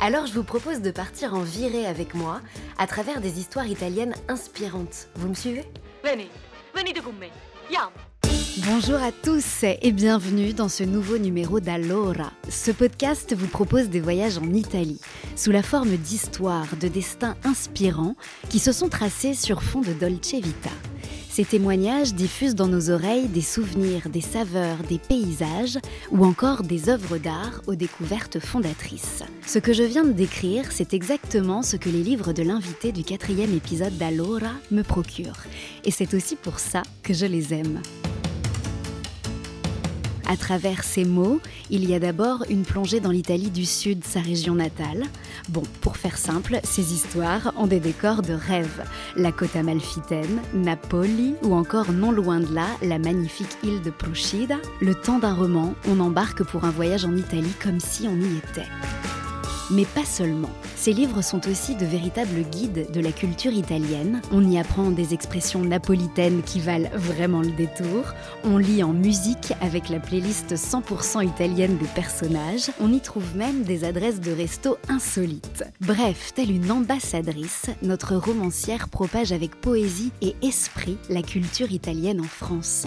Alors je vous propose de partir en virée avec moi à travers des histoires italiennes inspirantes. Vous me suivez? Veni, venite con me. Bonjour à tous et bienvenue dans ce nouveau numéro d'Allora. Ce podcast vous propose des voyages en Italie, sous la forme d'histoires, de destins inspirants qui se sont tracés sur fond de Dolce Vita. Ces témoignages diffusent dans nos oreilles des souvenirs, des saveurs, des paysages ou encore des œuvres d'art aux découvertes fondatrices. Ce que je viens de décrire, c'est exactement ce que les livres de l'invité du quatrième épisode d'Allora me procurent. Et c'est aussi pour ça que je les aime. À travers ces mots, il y a d'abord une plongée dans l'Italie du Sud, sa région natale. Bon, pour faire simple, ces histoires ont des décors de rêve. La côte amalfitaine, Napoli ou encore non loin de là, la magnifique île de Procida. Le temps d'un roman, on embarque pour un voyage en Italie comme si on y était. Mais pas seulement. Ces livres sont aussi de véritables guides de la culture italienne. On y apprend des expressions napolitaines qui valent vraiment le détour. On lit en musique avec la playlist 100% italienne des personnages. On y trouve même des adresses de resto insolites. Bref, telle une ambassadrice, notre romancière propage avec poésie et esprit la culture italienne en France.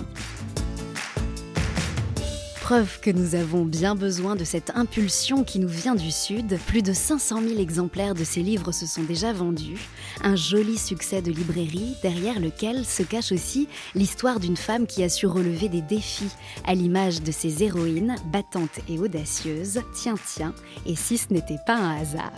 Preuve que nous avons bien besoin de cette impulsion qui nous vient du Sud. Plus de 500 000 exemplaires de ces livres se sont déjà vendus. Un joli succès de librairie derrière lequel se cache aussi l'histoire d'une femme qui a su relever des défis, à l'image de ses héroïnes, battantes et audacieuses. Tiens, tiens, et si ce n'était pas un hasard?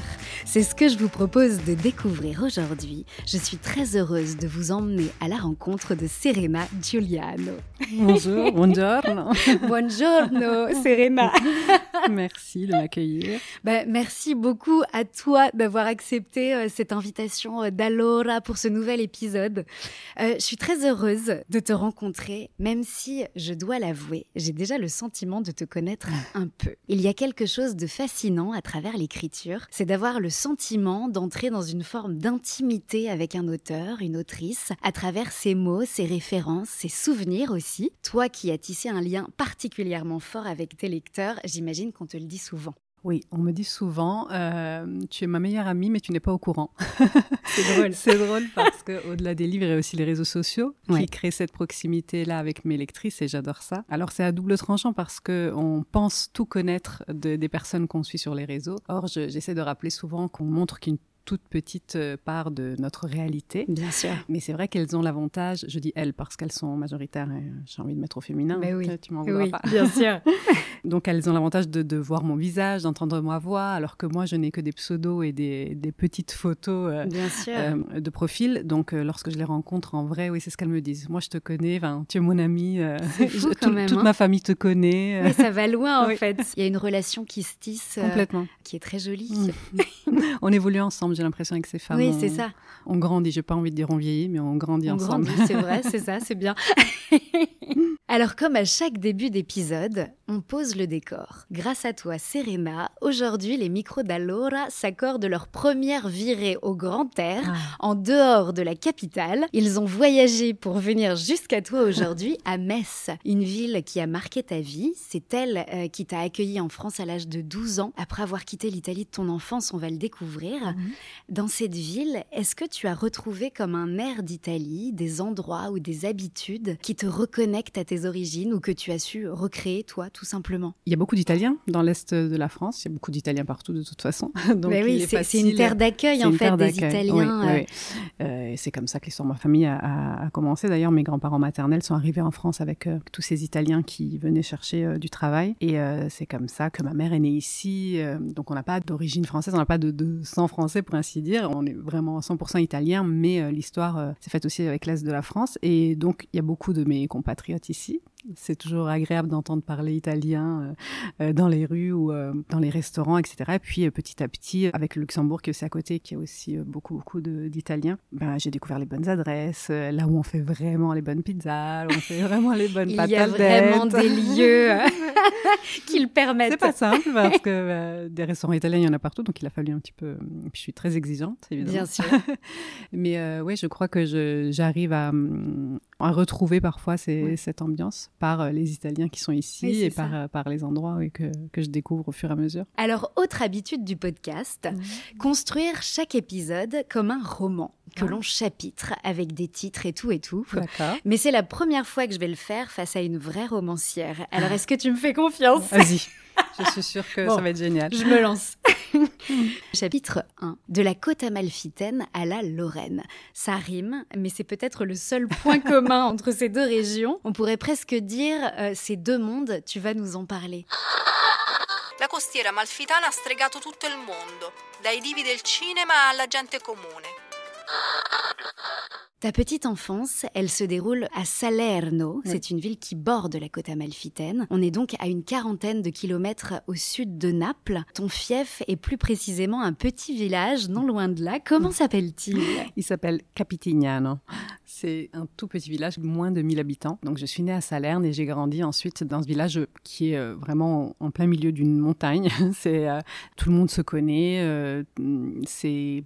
C'est ce que je vous propose de découvrir aujourd'hui. Je suis très heureuse de vous emmener à la rencontre de Serena Giuliano. Bonjour, buongiorno. Buongiorno, Serena. Merci de m'accueillir. Ben, merci beaucoup à toi d'avoir accepté euh, cette invitation euh, d'Alora pour ce nouvel épisode. Euh, je suis très heureuse de te rencontrer, même si, je dois l'avouer, j'ai déjà le sentiment de te connaître un peu. Il y a quelque chose de fascinant à travers l'écriture, c'est d'avoir le sentiment d'entrer dans une forme d'intimité avec un auteur, une autrice, à travers ses mots, ses références, ses souvenirs aussi. Toi qui as tissé un lien particulièrement fort avec tes lecteurs, j'imagine qu'on te le dit souvent. Oui, on me dit souvent, euh, tu es ma meilleure amie, mais tu n'es pas au courant. C'est drôle. C'est drôle parce que au-delà des livres, il y a aussi les réseaux sociaux Ouais. qui créent cette proximité-là avec mes lectrices et j'adore ça. Alors c'est à double tranchant parce que on pense tout connaître de- des personnes qu'on suit sur les réseaux. Or, je- j'essaie de rappeler souvent qu'on montre qu'une toute petite euh, part de notre réalité. Bien sûr. Mais c'est vrai qu'elles ont l'avantage, je dis elles parce qu'elles sont majoritaires, et j'ai envie de mettre au féminin, Mais oui. tu- m'en voudras Oui, pas. bien sûr. Donc elles ont l'avantage de, de voir mon visage, d'entendre ma voix, alors que moi je n'ai que des pseudos et des, des petites photos euh, Bien sûr. euh, de profil. Donc euh, lorsque je les rencontre en vrai, oui c'est ce qu'elles me disent. Moi je te connais, tu es mon amie, euh, C'est fou je- tout- même, toute hein. ma famille te connaît. euh, Ouais, ça va loin en Oui. fait. Il y a une relation qui se tisse, euh, Complètement. qui est très jolie. On évolue ensemble, j'ai l'impression avec ces femmes. oui, c'est ça. On grandit, j'ai pas envie de dire on vieillit, mais on grandit On ensemble. c'est vrai, c'est ça, c'est bien. Alors, comme à chaque début d'épisode, on pose le décor. Grâce à toi, Serena, aujourd'hui, les micros d'Allora s'accordent leur première virée au grand air, Ah. en dehors de la capitale. Ils ont voyagé pour venir jusqu'à toi aujourd'hui à Metz, une ville qui a marqué ta vie. C'est elle euh, qui t'a accueilli en France à l'âge de 12 ans. Après avoir quitté l'Italie de ton enfance, on va le découvrir. Dans cette ville, est-ce que tu as retrouvé comme un air d'Italie des endroits ou des habitudes qui te reconnectent à tes origines ou que tu as su recréer toi, tout simplement? Il y a beaucoup d'Italiens dans l'est de la France. Il y a beaucoup d'Italiens partout de toute façon. Donc Mais il oui, est c'est une terre d'accueil en fait des. Italiens. Oui, euh, oui. Euh, c'est comme ça que l'histoire de ma famille a, commencé. D'ailleurs, mes grands-parents maternels sont arrivés en France avec euh, tous ces Italiens qui venaient chercher euh, du travail. Et c'est comme ça que ma mère est née ici. donc on n'a pas d'origine française, on n'a pas de, de, sang français pour ainsi dire. On est vraiment 100% italien, mais l'histoire s'est faite aussi avec l'Est de la France. Et donc il y a beaucoup de mes compatriotes ici. C'est toujours agréable d'entendre parler italien euh, euh, dans les rues ou euh, dans les restaurants, etc. Et puis petit à petit, avec le Luxembourg qui est aussi à côté, qui a aussi beaucoup beaucoup d'Italiens, ben, j'ai découvert les bonnes adresses, là où on fait vraiment les bonnes pizzas, où on fait vraiment les bonnes pâtes Il y a vraiment des lieux qui le permettent. C'est pas simple parce que des restaurants italiens, il y en a partout, donc il a fallu un petit peu. Puis je suis très exigeante, évidemment. Bien sûr. Mais oui, je crois que j'arrive à, à retrouver parfois cette ambiance par euh, les Italiens qui sont ici et par, euh, par, les endroits que, que, je découvre au fur et à mesure. Alors, autre habitude du podcast, mmh. construire chaque épisode comme un roman que l'on chapitre avec des titres et tout et tout. Mais c'est la première fois que je vais le faire face à une vraie romancière. Alors, est-ce que tu me fais confiance? Vas-y. Je suis sûre que ça va être génial. Je me lance. Chapitre 1. De la côte amalfitaine à la Lorraine. Ça rime, mais c'est peut-être le seul point commun entre ces deux régions. On pourrait presque dire euh, ces deux mondes. Tu vas nous en parler. La costiera amalfitana ha stregato tutto il mondo, dai divi del cinema alla gente comune. Ta petite enfance, elle se déroule à Salerno. C'est une ville qui borde la côte amalfitaine. On est donc à une quarantaine de kilomètres au sud de Naples. Ton fief est plus précisément un petit village non loin de là. Comment s'appelle-t-il? Il s'appelle Capitignano. C'est un tout petit village, moins de 1000 habitants. Donc je suis née à Salerne et j'ai grandi ensuite dans ce village qui est euh, vraiment en plein milieu d'une montagne. C'est euh, tout le monde se connaît. Euh, c'est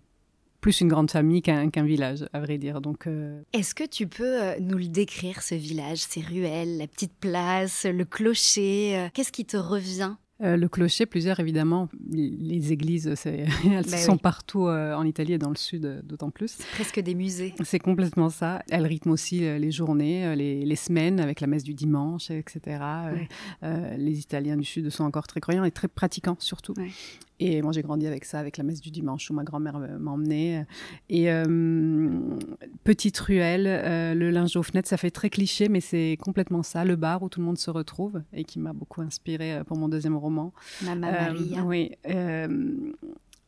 plus une grande famille qu'un village, à vrai dire. Donc, euh, Est-ce que tu peux euh, nous le décrire, ce village, ces ruelles, la petite place, le clocher euh, Qu'est-ce qui te revient? le clocher, plusieurs évidemment. Les églises, elles bah sont partout en Italie et dans le sud, d'autant plus. presque des musées. C'est complètement ça. Elles rythment aussi les journées, les, semaines avec la messe du dimanche, etc. les Italiens du sud sont encore très croyants et très pratiquants surtout. Et moi, j'ai grandi avec ça, avec la messe du dimanche où ma grand-mère m'emmenait. Et euh, petite ruelle, euh, le linge aux fenêtres, ça fait très cliché, mais c'est complètement ça. Le bar où tout le monde se retrouve et qui m'a beaucoup inspiré euh, pour mon deuxième roman. Maman Maria. Oui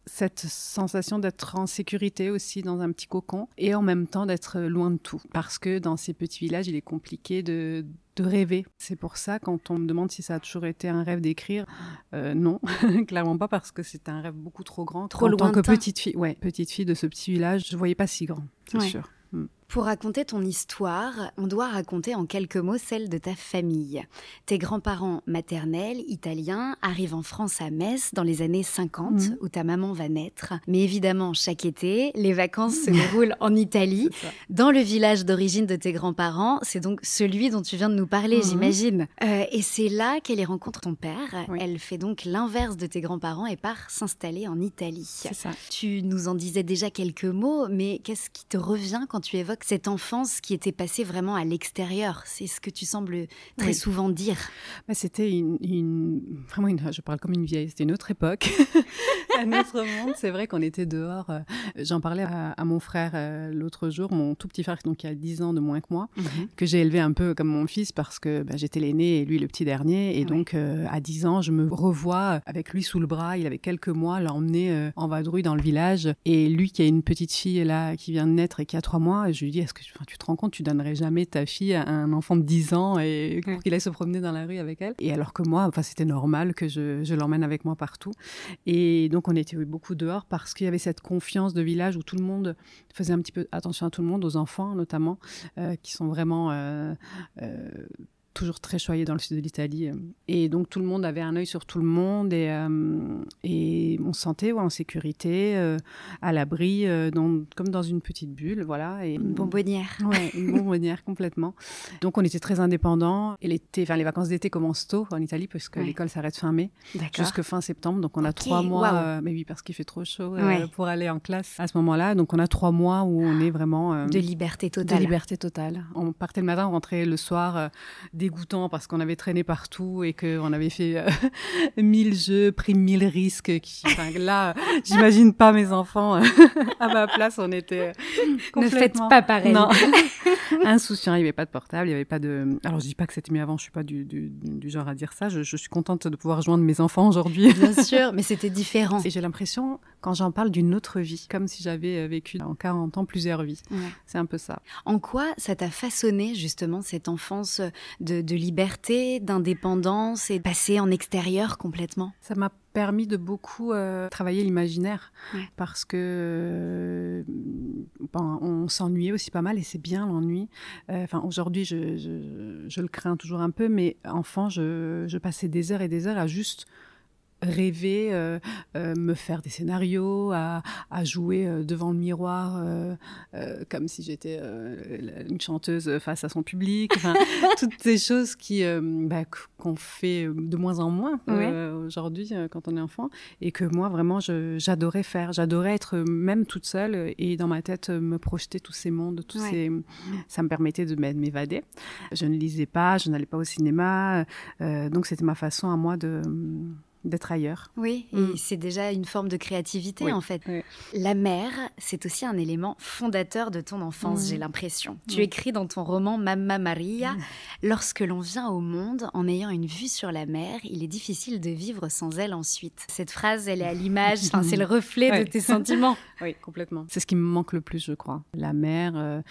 cette sensation d'être en sécurité aussi dans un petit cocon et en même temps d'être loin de tout. Parce que dans ces petits villages, il est compliqué de, de rêver. C'est pour ça, quand on me demande si ça a toujours été un rêve d'écrire, euh, non, clairement pas, parce que c'est un rêve beaucoup trop grand. Trop en tant que petite fille, ouais, petite fille de ce petit village, je voyais pas si grand, c'est sûr. Pour raconter ton histoire, on doit raconter en quelques mots celle de ta famille. Tes grands-parents maternels, italiens, arrivent en France à Metz dans les années 50, mhm. où ta maman va naître. Mais évidemment, chaque été, les vacances se déroulent en Italie, dans le village d'origine de tes grands-parents. C'est donc celui dont tu viens de nous parler, mhm. j'imagine. Euh, et c'est là qu'elle y rencontre ton père. Elle fait donc l'inverse de tes grands-parents et part s'installer en Italie. Ça. Tu nous en disais déjà quelques mots, mais qu'est-ce qui te revient quand tu évoques cette enfance qui était passée vraiment à l'extérieur. C'est ce que tu sembles très souvent dire. Bah, c'était une, vraiment une, je parle comme une vieille, c'était une autre époque, un autre monde. C'est vrai qu'on était dehors. Euh, j'en parlais à, mon frère euh, l'autre jour, mon tout petit frère, donc qui a 10 ans de moins que moi, mhm. que j'ai élevé un peu comme mon fils parce que bah, j'étais l'aîné et lui le petit dernier. Et donc euh, à 10 ans, je me revois avec lui sous le bras. Il avait quelques mois, l'emmener en vadrouille dans le village. Et lui qui a une petite fille là qui vient de naître et qui a 3 mois, je lui dis est-ce que tu te rends compte, tu donnerais jamais ta fille à un enfant de 10 ans et qu'il aille se promener dans la rue avec elle? Et alors que moi, enfin, c'était normal que je, l'emmène avec moi partout. Et donc, on était beaucoup dehors parce qu'il y avait cette confiance de village où tout le monde faisait un petit peu attention à tout le monde, aux enfants notamment, euh, qui sont vraiment euh, euh, toujours très choyé dans le sud de l'Italie. Et donc tout le monde avait un œil sur tout le monde et, euh, et on se sentait en sécurité, euh, à l'abri, euh, comme dans une petite bulle, voilà. Et, une bonbonnière. Ouais, une bonbonnière complètement. Donc on était très indépendants. Et l'été, enfin les vacances d'été commencent tôt en Italie parce que l'école s'arrête fin mai jusque fin septembre. Donc on a trois mois, mais oui parce qu'il fait trop chaud pour aller en classe à ce moment-là. Donc on a trois mois où on est vraiment de liberté totale. De liberté totale. On partait le matin, on rentrait le soir. des dégoûtant parce qu'on avait traîné partout et qu'on avait fait mille jeux, pris mille risques. Qui, là, j'imagine pas mes enfants à ma place. On était ne faites pas pareil. Non. Insouciant, il n'y avait pas de portable, il n'y avait pas de. Alors je dis pas que c'était mieux avant, je suis pas du, du, du genre à dire ça. Je, je, suis contente de pouvoir rejoindre mes enfants aujourd'hui. Bien sûr, mais c'était différent. Et j'ai l'impression, quand j'en parle, d'une autre vie, comme si j'avais vécu en 40 ans plusieurs vies. Ouais. C'est un peu ça. En quoi ça t'a façonné justement cette enfance de, de liberté, d'indépendance et de passer en extérieur complètement? Ça m'a permis de beaucoup euh, travailler l'imaginaire ouais. parce que euh, ben, on s'ennuyait aussi pas mal et c'est bien l'ennui. Enfin euh, aujourd'hui je, je, je, le crains toujours un peu, mais enfant je, je passais des heures et des heures à juste rêver, euh, euh, me faire des scénarios, à, à jouer euh, devant le miroir euh, comme si j'étais une chanteuse face à son public. Enfin, toutes ces choses qui bah, qu'on fait de moins en moins ouais. aujourd'hui quand on est enfant et que moi vraiment j'adorais faire. J'adorais être même toute seule et dans ma tête me projeter tous ces mondes, tous ouais. ces. Ça me permettait de m'évader. Je ne lisais pas, je n'allais pas au cinéma, donc c'était ma façon à moi de d'être ailleurs. Oui, et mm. c'est déjà une forme de créativité oui. en fait. Oui. La mer, c'est aussi un élément fondateur de ton enfance, mmh. j'ai l'impression. Tu écris dans ton roman Mamma Maria, mmh. lorsque l'on vient au monde en ayant une vue sur la mer, il est difficile de vivre sans elle ensuite. Cette phrase, elle est à l'image, c'est le reflet ouais. de tes sentiments. oui, complètement. C'est ce qui me manque le plus, je crois. La mer, euh,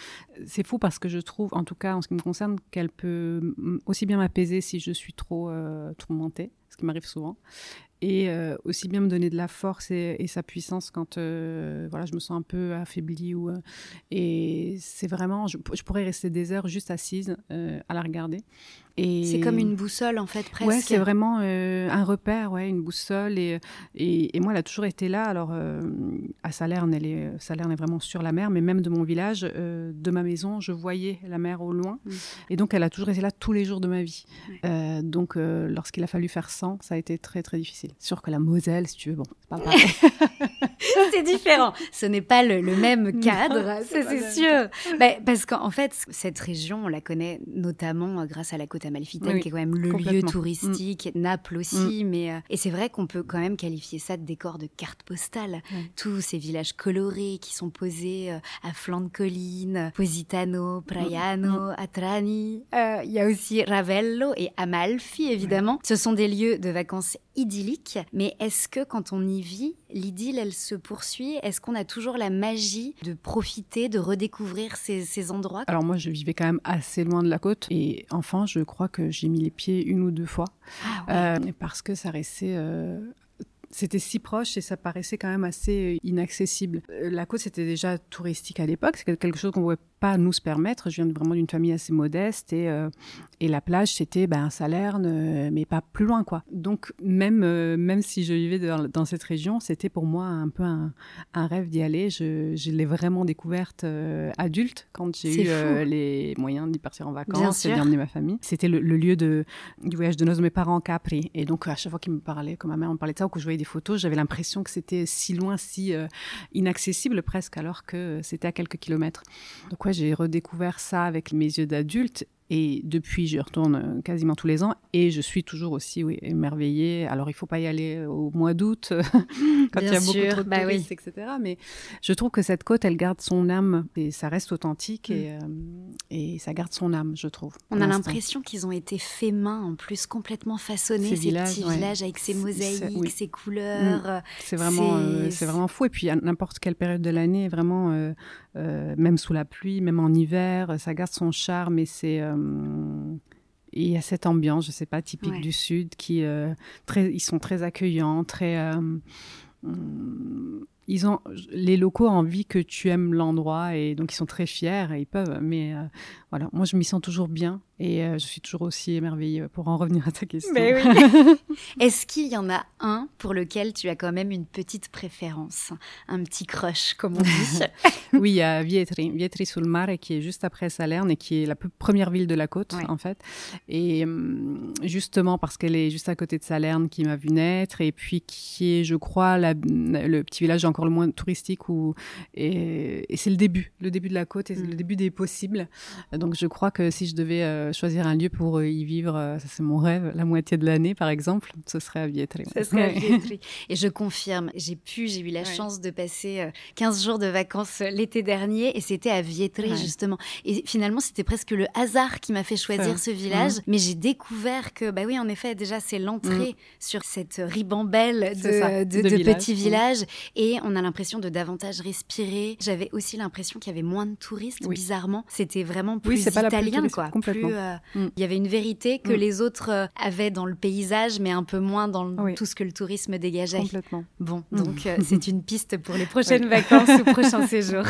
c'est fou parce que je trouve, en tout cas en ce qui me concerne, qu'elle peut aussi bien m'apaiser si je suis trop euh, tourmentée qui m'arrive souvent, et euh, aussi bien me donner de la force et, sa puissance quand euh, voilà je me sens un peu affaiblie ou euh, et c'est vraiment je, pourrais rester des heures juste assise à la regarder et c'est comme une boussole en fait presque ouais c'est vraiment euh, un repère ouais une boussole et, et, et moi elle a toujours été là alors euh, à Salerne elle est Salerne est vraiment sur la mer mais même de mon village de ma maison je voyais la mer au loin mmh. et donc elle a toujours été là tous les jours de ma vie ouais. donc lorsqu'il a fallu faire 100 ça a été très très difficile sûr que la Moselle, si tu veux, bon, c'est pas pareil. c'est différent. Ce n'est pas le, le, même cadre, c'est sûr. Bah, parce qu'en fait, cette région, on la connaît notamment grâce à la côte amalfitaine, oui, qui est quand même le lieu touristique, mmh. Naples aussi. Mmh. Mais, euh, et c'est vrai qu'on peut quand même qualifier ça de décor de carte postale. Mmh. Tous ces villages colorés qui sont posés euh, à flanc de colline, Positano, Praiano, Atrani. Euh, il y a aussi Ravello et Amalfi, évidemment. Ce sont des lieux de vacances idylliques. Mais est-ce que quand on y vit, l'idylle, elle se poursuit Est-ce qu'on a toujours la magie de profiter, de redécouvrir ces, ces, endroits? Alors moi, je vivais quand même assez loin de la côte. Et enfin, je crois que j'ai mis les pieds une ou deux fois. Ah ouais. euh, parce que ça restait... Euh c'était si proche et ça paraissait quand même assez inaccessible. La côte, c'était déjà touristique à l'époque, c'est quelque chose qu'on ne pouvait pas nous se permettre. Je viens vraiment d'une famille assez modeste et, euh, et la plage, c'était ben, un Salerne, euh, mais pas plus loin. quoi. Donc, même, euh, même si je vivais dans, dans cette région, c'était pour moi un peu un, un rêve d'y aller. Je, je l'ai vraiment découverte adulte quand j'ai eu les moyens d'y partir en vacances et d'y emmener ma famille. C'était le, le, lieu de, du voyage de de mes parents, Capri. Et donc, à chaque fois qu'ils me parlaient, comme ma mère me parlait de ça, ou que je voyais des photos, j'avais l'impression que c'était si loin, si inaccessible presque, alors que c'était à quelques kilomètres. Donc ouais, j'ai redécouvert ça avec mes yeux d'adulte et depuis, j'y retourne quasiment tous les ans et je suis toujours aussi oui, émerveillée. Alors, il ne faut pas y aller au mois d'août quand Bien il y a sûr, beaucoup trop de bah touristes, oui. etc. Mais je trouve que cette côte, elle garde son âme et ça reste authentique mm. et, euh, et ça garde son âme, je trouve. On a l'impression qu'ils ont été faits main, en plus, complètement façonnés, ces, ces villages, petits ouais. villages avec ces mosaïques, oui. ces couleurs. Mm. C'est vraiment, euh, fou. Et puis, à n'importe quelle période de l'année, vraiment, euh, euh, même sous la pluie, même en hiver, ça garde son charme et c'est euh, il y a cette ambiance, je sais pas, typique ouais. du Sud, qui euh, très, ils sont très accueillants, très. Euh, ils ont les locaux ont envie que tu aimes l'endroit et donc ils sont très fiers et ils peuvent. Mais euh, voilà, moi je m'y sens toujours bien et euh, je suis toujours aussi émerveillée pour en revenir à ta question. Mais oui. Est-ce qu'il y en a un pour lequel tu as quand même une petite préférence, un petit crush comme on dit? Oui, il y a Vietri, Vietri sul Mare qui est juste après Salerne et qui est la première ville de la côte ouais. en fait. Et hum, justement parce qu'elle est juste à côté de Salerne qui m'a vu naître et puis qui est, je crois, la, le petit village encore le moins touristique. Ou, et, c'est le début, le début de la côte et le mm. début des possibles. Donc je crois que si je devais euh, choisir un lieu pour y vivre, ça c'est mon rêve, la moitié de l'année par exemple, ce serait à Vietri. Ce serait à Vietri. Et je confirme, j'ai pu, j'ai eu la chance de passer 15 jours de vacances l'été dernier et c'était à Vietri justement. Et finalement, c'était presque le hasard qui m'a fait choisir ce village. Mm. Mais j'ai découvert que, bah oui, en effet, déjà, c'est l'entrée mm. sur cette ribambelle de, de, de, petits villages. Et on a l'impression de davantage respirer. J'avais aussi l'impression qu'il y avait moins de touristes, bizarrement. C'était vraiment plus italien, quoi. Euh, il y avait une vérité que les autres euh, avaient dans le paysage, mais un peu moins dans tout ce que le tourisme dégageait. Complètement. Bon, donc euh, c'est une piste pour les prochaines vacances ou prochains séjours.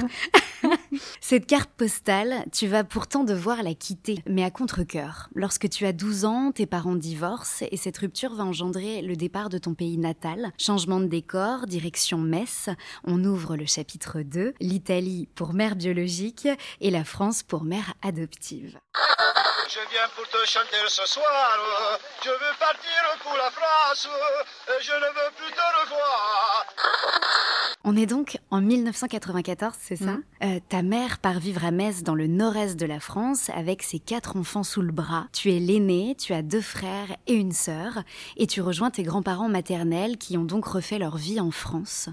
Cette carte postale, tu vas pourtant devoir la quitter, mais à contre-coeur. Lorsque tu as 12 ans, tes parents divorcent et cette rupture va engendrer le départ de ton pays natal. Changement de décor, direction Metz. On ouvre le chapitre 2, l'Italie pour mère biologique et la France pour mère adoptive. Je viens pour te chanter ce soir. Je veux partir pour la France. Je ne veux plus te revoir. On est donc en 1994, c'est ça mm. euh, Ta mère part vivre à Metz dans le nord-est de la France avec ses quatre enfants sous le bras. Tu es l'aîné, tu as deux frères et une sœur, et tu rejoins tes grands-parents maternels qui ont donc refait leur vie en France.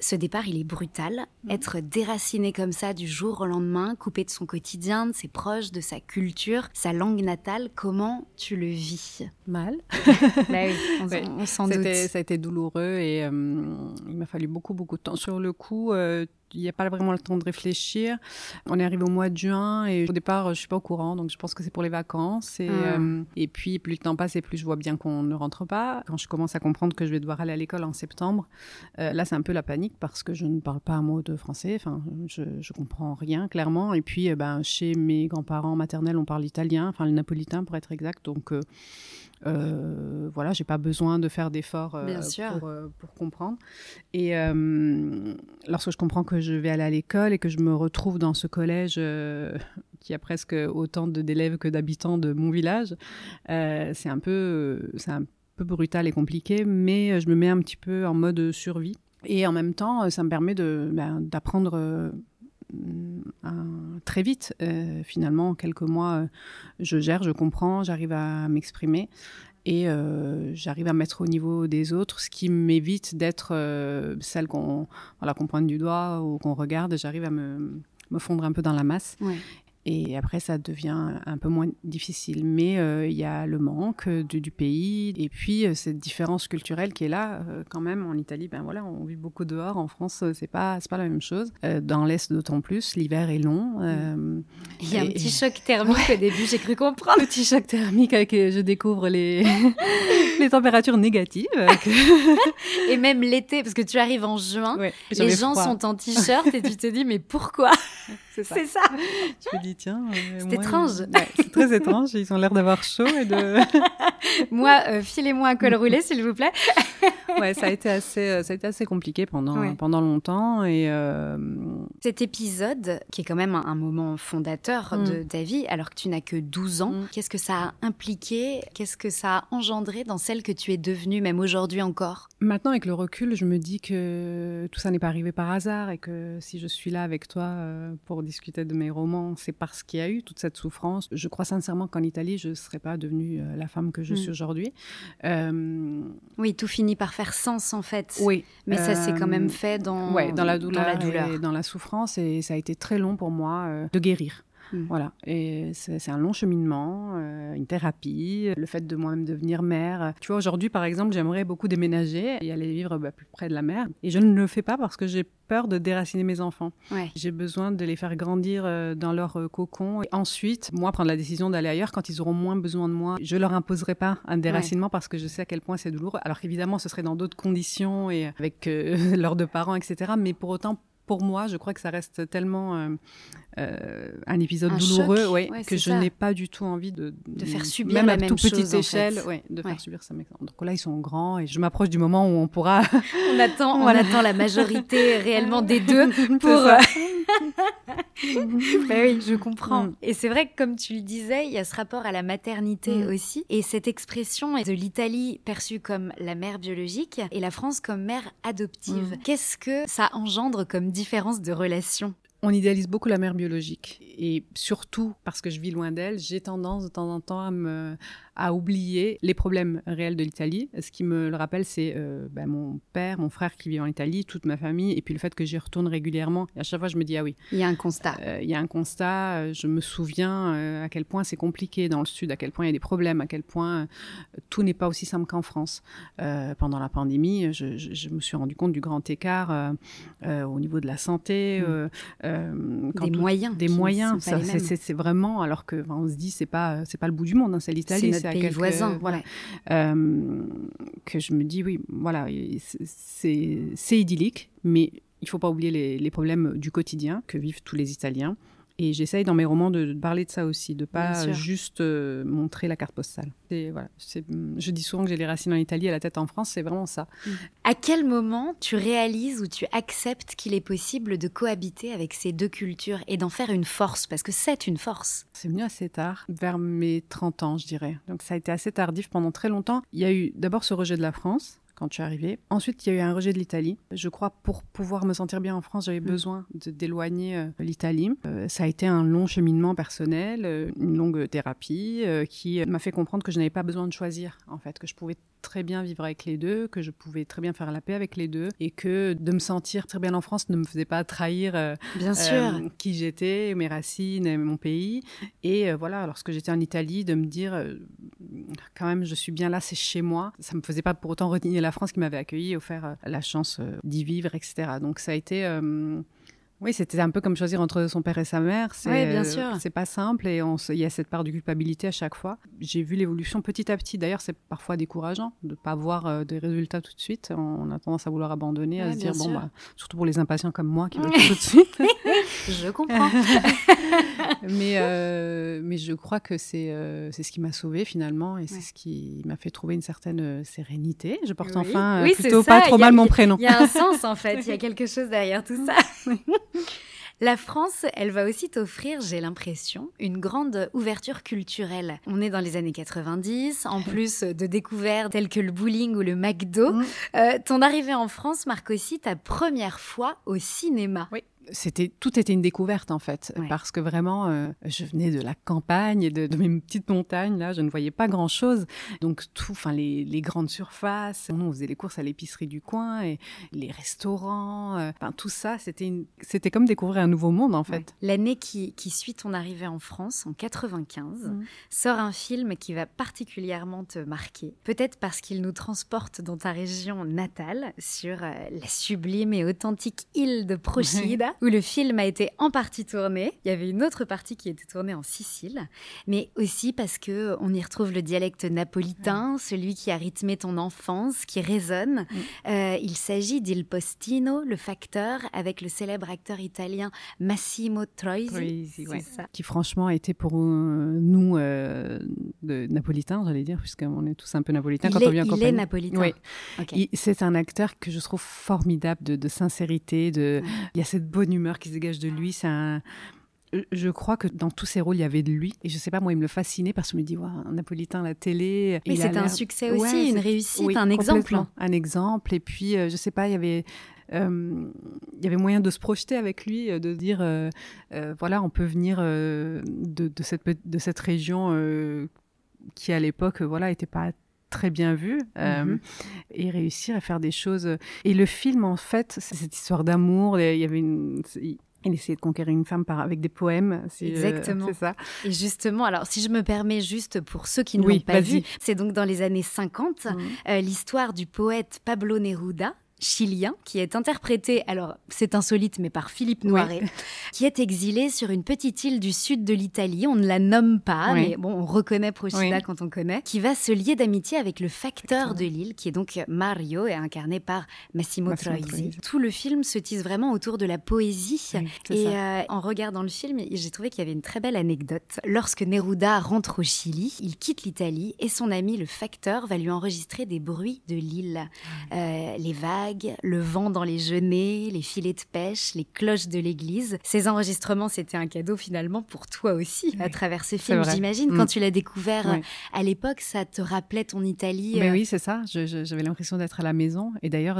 Ce départ, il est brutal. Mm. Être déraciné comme ça du jour au lendemain, coupé de son quotidien, de ses proches, de sa culture, sa langue natale, comment tu le vis? Mal. bah oui, on, s'en doute. Ça a été douloureux et euh, il m'a fallu beaucoup, beaucoup de temps sur le coup, euh, il n'y a pas vraiment le temps de réfléchir. On est arrivé au mois de juin et au départ, je suis pas au courant, donc je pense que c'est pour les vacances. Et, ah. euh, et puis, plus le temps passe et plus je vois bien qu'on ne rentre pas. Quand je commence à comprendre que je vais devoir aller à l'école en septembre, euh, là, c'est un peu la panique parce que je ne parle pas un mot de français. Enfin, je, je comprends rien, clairement. Et puis, ben, chez mes grands-parents maternels, on parle italien, enfin le napolitain pour être exact. Donc, euh, voilà, j'ai pas besoin de faire d'efforts euh, pour, euh, pour, comprendre. Et lorsque je comprends que je vais aller à l'école et que je me retrouve dans ce collège qui a presque autant d'élèves que d'habitants de mon village, c'est un peu, c'est un peu brutal et compliqué, mais je me mets un petit peu en mode survie. Et en même temps, ça me permet de, ben, d'apprendre très vite. Euh, finalement, en quelques mois, euh, je gère, je comprends, j'arrive à m'exprimer et euh, j'arrive à mettre au niveau des autres, ce qui m'évite d'être celle qu'on voilà, qu'on pointe du doigt ou qu'on regarde. J'arrive à me, me, fondre un peu dans la masse. Et après, ça devient un peu moins difficile. Mais euh, il y a le manque du pays et puis euh, cette différence culturelle qui est là euh, quand même. En Italie, ben voilà, on vit beaucoup dehors. En France, c'est pas c'est pas la même chose. dans l'est, d'autant plus, l'hiver est long. il y a un petit choc thermique au début. J'ai cru comprendre. Petit choc thermique avec je découvre les les températures négatives. et même l'été, parce que tu arrives en juin, les gens sont en t-shirt et tu te dis mais pourquoi? C'est ça. ça. Je me dis tiens. Euh, c'est étrange. c'est très étrange. Ils ont l'air d'avoir chaud et de. moi, euh, filez-moi un col roulé s'il vous plaît. ouais, ça a été assez, euh, ça a été assez compliqué pendant pendant longtemps et. Cet épisode, qui est quand même un, moment fondateur de mm. ta vie, alors que tu n'as que 12 ans, mm. qu'est-ce que ça a impliqué? Qu'est-ce que ça a engendré dans celle que tu es devenue, même aujourd'hui encore? Maintenant, avec le recul, je me dis que tout ça n'est pas arrivé par hasard et que si je suis là avec toi euh, pour discuter de mes romans, c'est parce qu'il y a eu toute cette souffrance. Je crois sincèrement qu'en Italie, je ne serais pas devenue euh, la femme que je mm. suis aujourd'hui. Euh, oui, tout finit par faire sens en fait. Oui. Mais ça s'est quand même fait dans, dans, la douleur dans la douleur et dans la souffrance et ça a été très long pour moi de guérir. Mm. Voilà, et c'est un long cheminement, euh, une thérapie, le fait de moi-même devenir mère. Tu vois, aujourd'hui, par exemple, j'aimerais beaucoup déménager et aller vivre bah, plus près de la mer. Et je ne le fais pas parce que j'ai peur de déraciner mes enfants. J'ai besoin de les faire grandir euh, dans leur euh, cocon. Et ensuite, moi, prendre la décision d'aller ailleurs quand ils auront moins besoin de moi. Je leur imposerai pas un déracinement parce que je sais à quel point c'est douloureux. Alors qu'évidemment, ce serait dans d'autres conditions et avec leurs deux parents, etc. Mais pour autant, pour moi, je crois que ça reste tellement euh, euh, un épisode douloureux ouais, que je n'ai pas du tout envie de, de faire subir même à toute petite échelle, ouais, de faire subir ça. Donc là, ils sont grands et je m'approche du moment où on pourra. on attend, on attend la majorité réellement des deux pour. bah oui, je comprends. Mm. Et c'est vrai que comme tu le disais, il y a ce rapport à la maternité Mm. aussi. Et cette expression de l'Italie perçue comme la mère biologique et la France comme mère adoptive. Mm. Qu'est-ce que ça engendre comme différence de relation? On idéalise beaucoup la mère biologique. Et surtout, parce que je vis loin d'elle, j'ai tendance de temps en temps à, me, à oublier les problèmes réels de l'Italie. Ce qui me le rappelle, c'est euh, ben, mon père, mon frère qui vit en Italie, toute ma famille, et puis le fait que j'y retourne régulièrement. Et à chaque fois, je me dis, ah oui, Il y a un constat. euh, il y a un constat. euh, Je me souviens euh, à quel point c'est compliqué dans le Sud, à quel point il y a des problèmes, à quel point tout n'est pas aussi simple qu'en France. Pendant la pandémie, je, je- je me suis rendu compte du grand écart au niveau de la santé. euh, euh, quand des tout- moyens. des moyens, c'est- c'est c'est vraiment alors que on se dit c'est pas c'est pas le bout du monde, hein, c'est C'est l'Italie, notre à pays quelques- voisin. voilà, ouais. Euh, que je me dis oui, voilà, c'est- c'est c'est idyllique, mais il faut pas oublier les, les problèmes du quotidien que vivent tous les Italiens. Et j'essaye dans mes romans de, de parler de ça aussi, de pas juste euh, montrer la carte postale. Et voilà, c'est- je dis souvent que j'ai les racines en Italie et la tête en France, c'est vraiment ça. À quel moment tu réalises ou tu acceptes qu'il est possible de cohabiter avec ces deux cultures et d'en faire une force? Parce que c'est une force. C'est venu assez tard, vers mes 30 ans, je dirais. Donc ça a été assez tardif pendant très longtemps. Il y a eu d'abord ce rejet de la France quand je suis arrivée. Ensuite, il y a eu un rejet de l'Italie. Je crois pour pouvoir me sentir bien en France, j'avais besoin de- d'éloigner euh, l'Italie. Euh, ça a été un long cheminement personnel, euh, une longue thérapie qui m'a fait comprendre que je n'avais pas besoin de choisir, en fait, que je pouvais très bien vivre avec les deux, que je pouvais très bien faire la paix avec les deux et que de me sentir très bien en France ne me faisait pas trahir euh, Bien sûr. euh, qui j'étais, mes racines, et mon pays. Et euh, voilà, lorsque j'étais en Italie, de me dire, quand même, je suis bien là, c'est chez moi. Ça me faisait pas pour autant renier la France qui m'avait accueilli et offert la chance d'y vivre, etc. Donc ça a été... euh, oui, c'était un peu comme choisir entre son père et sa mère. C'est, Ouais, bien euh, sûr. C'est pas simple et il y a cette part de culpabilité à chaque fois. J'ai vu l'évolution petit à petit. D'ailleurs, c'est parfois décourageant de pas voir euh, des résultats tout de suite. On a tendance à vouloir abandonner, à se dire, bon, bah, surtout pour les impatients comme moi qui veulent tout, tout de suite. Je comprends. mais, euh, mais je crois que c'est euh, c'est ce qui m'a sauvée finalement et c'est ce qui m'a fait trouver une certaine euh, sérénité. Je porte Oui. enfin euh, Oui, plutôt pas trop a- mal mon prénom. Il y a un sens en fait, il y a quelque chose derrière tout ça. La France, elle va aussi t'offrir, j'ai l'impression, une grande ouverture culturelle. On est dans les années 90, en plus de découvertes telles que le bowling ou le McDo. Mm. Euh, ton arrivée en France marque aussi ta première fois au cinéma. Oui. C'était tout était une découverte en fait Ouais. parce que vraiment euh, je venais de la campagne et de, de mes petites montagnes là je ne voyais pas grand chose donc tout enfin les, les grandes surfaces on faisait les courses à l'épicerie du coin et les restaurants euh, enfin tout ça c'était c'était comme découvrir un nouveau monde en fait Ouais. L'année qui, qui suit ton arrivée en France, en 95, Mm. sort un film qui va particulièrement te marquer. Peut-être parce qu'il nous transporte dans ta région natale, sur euh, la sublime et authentique île de Procida, où le film a été en partie tourné. Il y avait une autre partie qui était tournée en Sicile, mais aussi parce que on y retrouve le dialecte napolitain, celui qui a rythmé ton enfance, qui résonne. Euh, il s'agit d'Il Postino, le facteur, avec le célèbre acteur italien Massimo Troisi. Troisi, C'est ouais. ça. qui franchement a été pour euh, nous euh, de napolitains, j'allais dire, puisqu'on est tous un peu napolitains quand il on est, vient en il est compagnie. napolitain. Oui. C'est un acteur que je trouve formidable de, de sincérité, de il y a cette bonne humeur qui se dégage de lui. C'est un je crois que dans tous ses rôles, il y avait de lui. Et je sais pas, moi, il me le fascinait parce que je me dis, un napolitain à la télé. A c'était un succès aussi, Ouais, une réussite, oui, un exemple. complètement. Un exemple. Et puis, euh, je sais pas, il y avait. euh, il y avait moyen de se projeter avec lui, euh, de dire euh, voilà, on peut venir de, de cette, de cette région qui, à l'époque, voilà, était pas très bien euh, Mhm. et réussir à faire des choses. Et le film, en fait, c'est cette histoire d'amour. Il y avait une. Il essayait de conquérir une femme par, avec des poèmes. c'est, euh, Exactement. c'est ça. Et justement, alors si je me permets juste pour ceux qui ne Oui, l'ont pas vu, c'est donc dans les années 50, Mhm. euh, l'histoire du poète Pablo Neruda chilien, qui est interprété, alors c'est insolite, mais par Philippe Noiret, qui est exilé sur une petite île du sud de l'Italie. On ne la nomme pas, Oui. mais bon, on reconnaît Procida Oui. quand on connaît, qui va se lier d'amitié avec le facteur de l'île, qui est donc Mario, et incarné par Massimo, Massimo Troisi. Troisi. Tout le film se tisse vraiment autour de la poésie. Et euh, en regardant le film, j'ai trouvé qu'il y avait une très belle anecdote. Lorsque Neruda rentre au Chili, il quitte l'Italie et son ami le facteur va lui enregistrer des bruits de l'île. Euh, les vagues, vagues, le vent dans les genêts, les filets de pêche, les cloches de l'église. Ces enregistrements, c'était un cadeau finalement pour toi aussi à travers ce film. J'imagine, quand mm. tu l'as découvert euh, à l'époque, ça te rappelait ton Italie. Mais oui, c'est ça. J'avais l'impression d'être à la maison. Et d'ailleurs,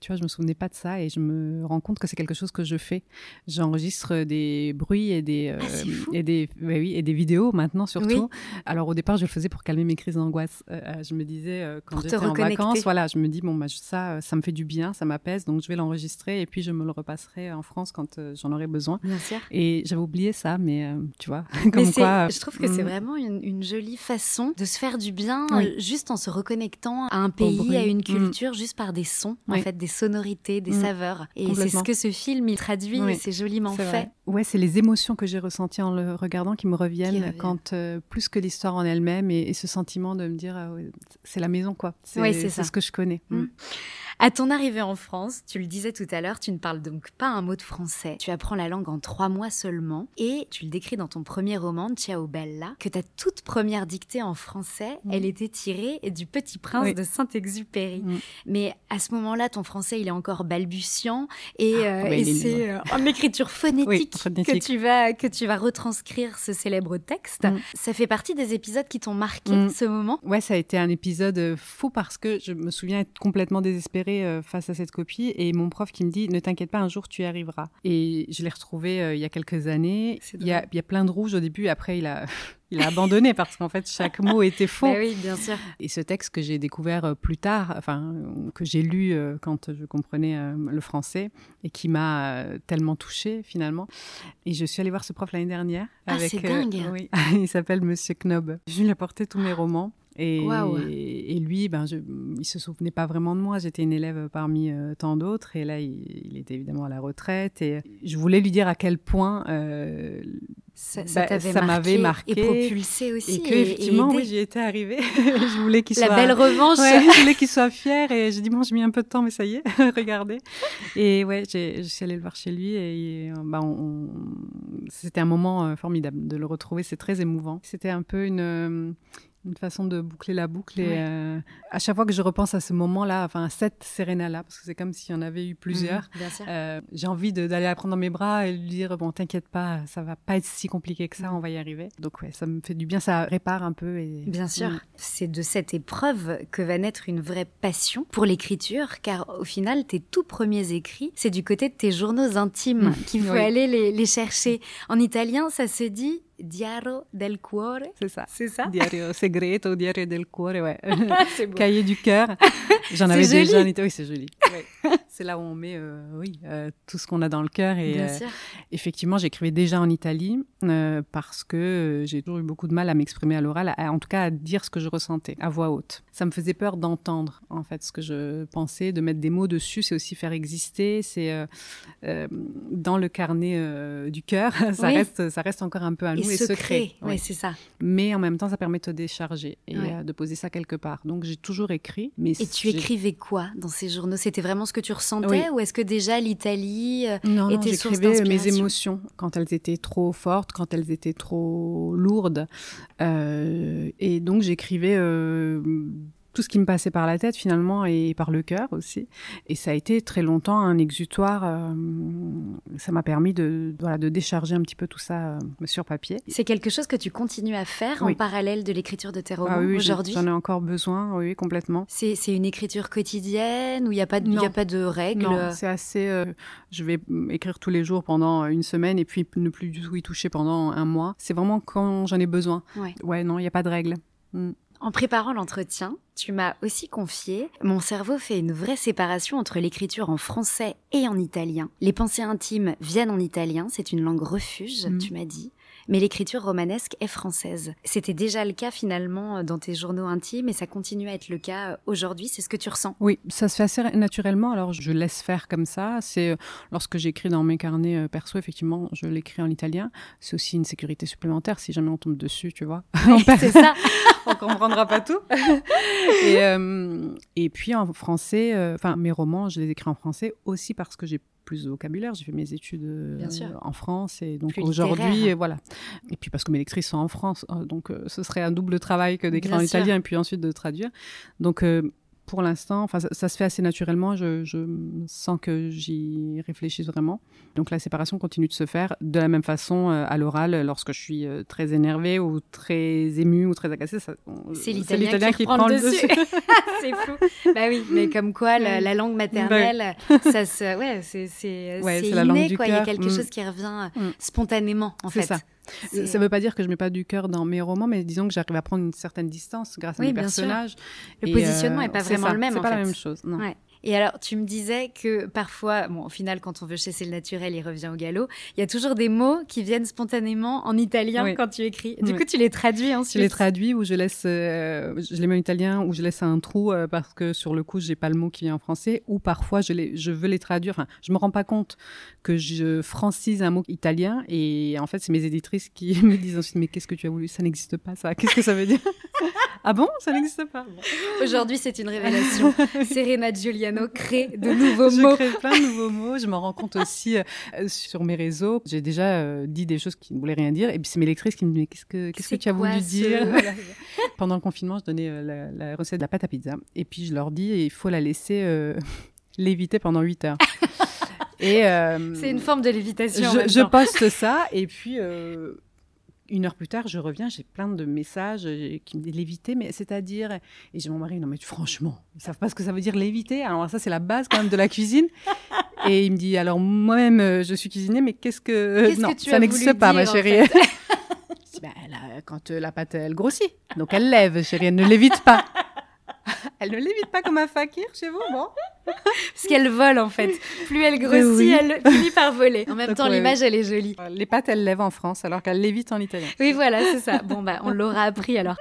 tu vois, je me souvenais pas de ça et je me rends compte que c'est quelque chose que je fais. J'enregistre des bruits et des, ah, et des, oui, et des vidéos maintenant surtout. Alors au départ, je le faisais pour calmer mes crises d'angoisse. je me disais, quand j'étais en vacances, voilà, je me dis, bon, bah, ça, ça me fait du bien, ça m'apaise, donc je vais l'enregistrer et puis je me le repasserai en France quand euh, j'en aurai besoin. Bien sûr. Et j'avais oublié ça, mais euh, tu vois, comme quoi. Je trouve que c'est mm. vraiment une, jolie façon de se faire du bien, euh, juste en se reconnectant à un pays, à une mm. culture, juste par des sons, en fait, des sonorités, des mm. saveurs. Et c'est ce que ce film il traduit, et c'est joliment fait. Ouais, c'est les émotions que j'ai ressenties en le regardant qui me reviennent, quand plus que l'histoire en elle-même et, ce sentiment de me dire, ah c'est la maison, quoi. C'est ce que je connais. À ton arrivée en France, tu le disais tout à l'heure, tu ne parles donc pas un mot de français. Tu apprends la langue en trois mois seulement et tu le décris dans ton premier roman, Ciao Bella, que ta toute première dictée en français, mm. elle était tirée du Petit Prince de Saint-Exupéry. Mm. Mais à ce moment-là, ton français, il est encore balbutiant et, ah, euh, c'est euh, en écriture phonétique, Que, tu vas, que tu vas retranscrire ce célèbre texte. Mm. Ça fait partie des épisodes qui t'ont marqué ce moment? Ouais, ça a été un épisode euh, fou parce que je me souviens être complètement désespérée euh, face à cette copie et mon prof qui me dit ne t'inquiète pas un jour tu y arriveras. Et je l'ai retrouvé euh, il y a quelques années. Il y, a, il y, a, plein de rouges au début après il a il a abandonné parce qu'en fait chaque mot était faux. Oui bien sûr. Et ce texte que j'ai découvert euh, plus tard enfin que j'ai lu quand je comprenais le français et qui m'a tellement touchée finalement. Et je suis allée voir ce prof l'année dernière ah, avec c'est dingue. oui, il s'appelle Monsieur Knob. Je lui ai apporté tous mes romans et, et, lui, ben, je, il se souvenait pas vraiment de moi. J'étais une élève parmi euh, tant d'autres. Et là, il, était évidemment à la retraite. Et je voulais lui dire à quel point euh, ça, ça bah, m'avait marqué, et propulsé aussi. Et que, effectivement, oui, j'y étais arrivée. je voulais qu'il soit. La belle revanche. je voulais qu'il soit fier. Et j'ai dit, bon, j'ai mis un peu de temps, mais ça y est, regardez. Et ouais, je suis allée le voir chez lui. Et bah, on, c'était un moment euh, formidable de le retrouver. C'est très émouvant. C'était un peu une une façon de boucler la boucle. Et euh, à chaque fois que je repense à ce moment-là, enfin à cette Serena-là, parce que c'est comme s'il y en avait eu plusieurs, mhm, euh, j'ai envie d'aller la prendre dans mes bras et lui dire bon, t'inquiète pas, ça va pas être si compliqué que ça, mhm. on va y arriver. Donc ouais, ça me fait du bien, ça répare un peu. Et... Bien sûr, c'est de cette épreuve que va naître une vraie passion pour l'écriture, car au final, tes tout premiers écrits, c'est du côté de tes journaux intimes mmh. qu'il faut aller les, les chercher. En italien, ça se dit Diario del cuore? C'est ça. C'est ça? Diario segreto, diario del cuore, ouais. Cahier du cœur. J'en avais déjà en Oui, c'est joli. C'est là où on met, euh, oui, euh, tout ce qu'on a dans le cœur. Et euh, effectivement, j'écrivais déjà en Italie parce que j'ai toujours eu beaucoup de mal à m'exprimer à l'oral, en tout cas à dire ce que je ressentais à voix haute. Ça me faisait peur d'entendre en fait ce que je pensais, de mettre des mots dessus. C'est aussi faire exister. C'est dans le carnet du cœur. ça reste, ça reste encore un peu à nous et, secret. Oui, c'est ça. Mais en même temps, ça permet de te décharger et de poser ça quelque part. Donc j'ai toujours écrit. Mais et tu écrivais quoi dans ces journaux? C'était vraiment ce que tu ressentais ou est-ce que déjà l'Italie euh, non, était non, source d'inspiration mes émotions quand elles étaient trop fortes, quand elles étaient trop lourdes. Euh, et donc j'écrivais euh, tout ce qui me passait par la tête finalement et par le cœur aussi. Et ça a été très longtemps un exutoire. Euh, ça m'a permis de, voilà, de décharger un petit peu tout ça euh, sur papier. C'est quelque chose que tu continues à faire en parallèle de l'écriture de tes romans ah oui, aujourd'hui J'en ai encore besoin, oui, complètement. C'est une écriture quotidienne où il n'y a, pas de, a pas de règles Non, c'est assez... Euh, je vais écrire tous les jours pendant une semaine et puis ne plus du tout y toucher pendant un mois. C'est vraiment quand j'en ai besoin. Ouais. ouais, non, il n'y a pas de règles. Mm. En préparant l'entretien, tu m'as aussi confié, mon cerveau fait une vraie séparation entre l'écriture en français et en italien. Les pensées intimes viennent en italien, c'est une langue refuge, mm. tu m'as dit mais l'écriture romanesque est française. C'était déjà le cas finalement euh, dans tes journaux intimes et ça continue à être le cas euh, aujourd'hui. C'est ce que tu ressens Oui, ça se fait assez naturellement. Alors je laisse faire comme ça. C'est euh, lorsque j'écris dans mes carnets perso, effectivement, je l'écris en italien. C'est aussi une sécurité supplémentaire si jamais on tombe dessus, tu vois. c'est ça. on comprendra pas tout. et, et puis en français, enfin mes romans, je les écris en français aussi parce que j'ai plus de vocabulaire. J'ai fait mes études euh, en France et donc aujourd'hui, voilà. Et puis parce que mes lectrices sont en France, euh, donc euh, ce serait un double travail que d'écrire en italien et puis ensuite de traduire. Donc pour l'instant, enfin, ça, se fait assez naturellement. Je, je sens que j'y réfléchis vraiment. Donc la séparation continue de se faire de la même façon euh, à l'oral lorsque je suis euh, très énervée ou très émue ou très agacée. C'est l'italien qui, prend, le dessus. c'est fou. Bah oui, mais comme quoi la, langue maternelle, ça se, ouais, c'est ouais, la langue du quoi. Il y a quelque mm. chose qui revient mm. spontanément en fait. Ça. Ça ne veut pas dire que je mets pas du cœur dans mes romans, mais disons que j'arrive à prendre une certaine distance grâce à mes personnages. Le positionnement n'est euh, pas vraiment le même. C'est pas la même chose. Non. Et alors, tu me disais que parfois, bon, au final, quand on veut chasser le naturel, il revient au galop. Il y a toujours des mots qui viennent spontanément en italien quand tu écris. Du coup, tu les traduis ensuite. Je les traduis ou je laisse, euh, je les mets en italien ou je laisse un trou euh, parce que sur le coup, j'ai pas le mot qui vient en français. Ou parfois, je les, je veux les traduire. Enfin, je me rends pas compte que je francise un mot italien et en fait, c'est mes éditrices qui me disent ensuite, mais qu'est-ce que tu as voulu? Ça n'existe pas, ça. Qu'est-ce que ça veut dire? Ah bon? Ça n'existe pas. Aujourd'hui, c'est une révélation. Serena Giuliano crée de nouveaux mots. Je crée plein de nouveaux mots. Je m'en rends compte aussi euh, sur mes réseaux. J'ai déjà euh, dit des choses qui ne voulaient rien dire. Et puis, c'est mes lectrices qui me disent Qu'est-ce que, qu'est-ce que tu as voulu dire? Pendant le confinement, je donnais euh, la, recette de la pâte à pizza. Et puis, je leur dis Il faut la laisser léviter pendant 8 heures. Et c'est une forme de lévitation. Je, je poste ça et puis une heure plus tard, je reviens, j'ai plein de messages euh, qui me disent l'éviter, mais c'est-à-dire. Et j'ai mon mari, non, mais franchement, ils savent pas ce que ça veut dire l'éviter. Alors, ça, c'est la base quand même de la cuisine. Et il me dit, alors moi-même, euh, je suis cuisinier, mais qu'est-ce que. non, ça n'existe pas, ma chérie. ben, quand euh, la pâte, elle grossit. Donc, elle lève, chérie, elle ne l'évite pas. elle ne l'évite pas comme un fakir chez vous, bon Parce qu'elle vole en fait. Plus elle grossit, elle finit par voler. En même temps, l'image, elle est jolie. Les pâtes, elles lèvent en France alors qu'elle lévite en italien. Oui, voilà, c'est ça. Bon, bah, on l'aura appris alors.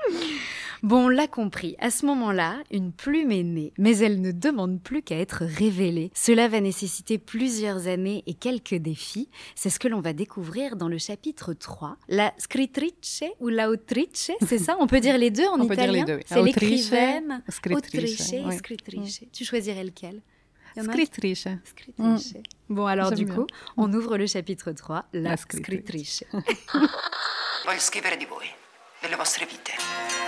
Bon, on l'a compris. À ce moment-là, une plume est née, mais elle ne demande plus qu'à être révélée. Cela va nécessiter plusieurs années et quelques défis. C'est ce que l'on va découvrir dans le chapitre 3. La scrittrice ou l'autrice, c'est ça? On peut dire les deux en on italien peut dire les deux, C'est l'écrivaine, autrice, oui. scrittrice. Tu choisirais lequel? Scrittrice. Scrittrice. Mm. Bon, alors du coup, on ouvre le chapitre 3, la, la scrittrice. Voglio scrivere di voi, delle vostre vite.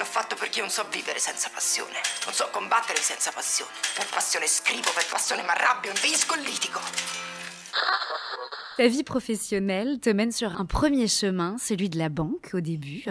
L'ho fatto perché io non so vivere senza passione. Non so combattere senza passione. Per passione scrivo, per passione mi arrabbio, inveisco e litigo. Ta vie professionnelle te mène sur un premier chemin, celui de la banque au début.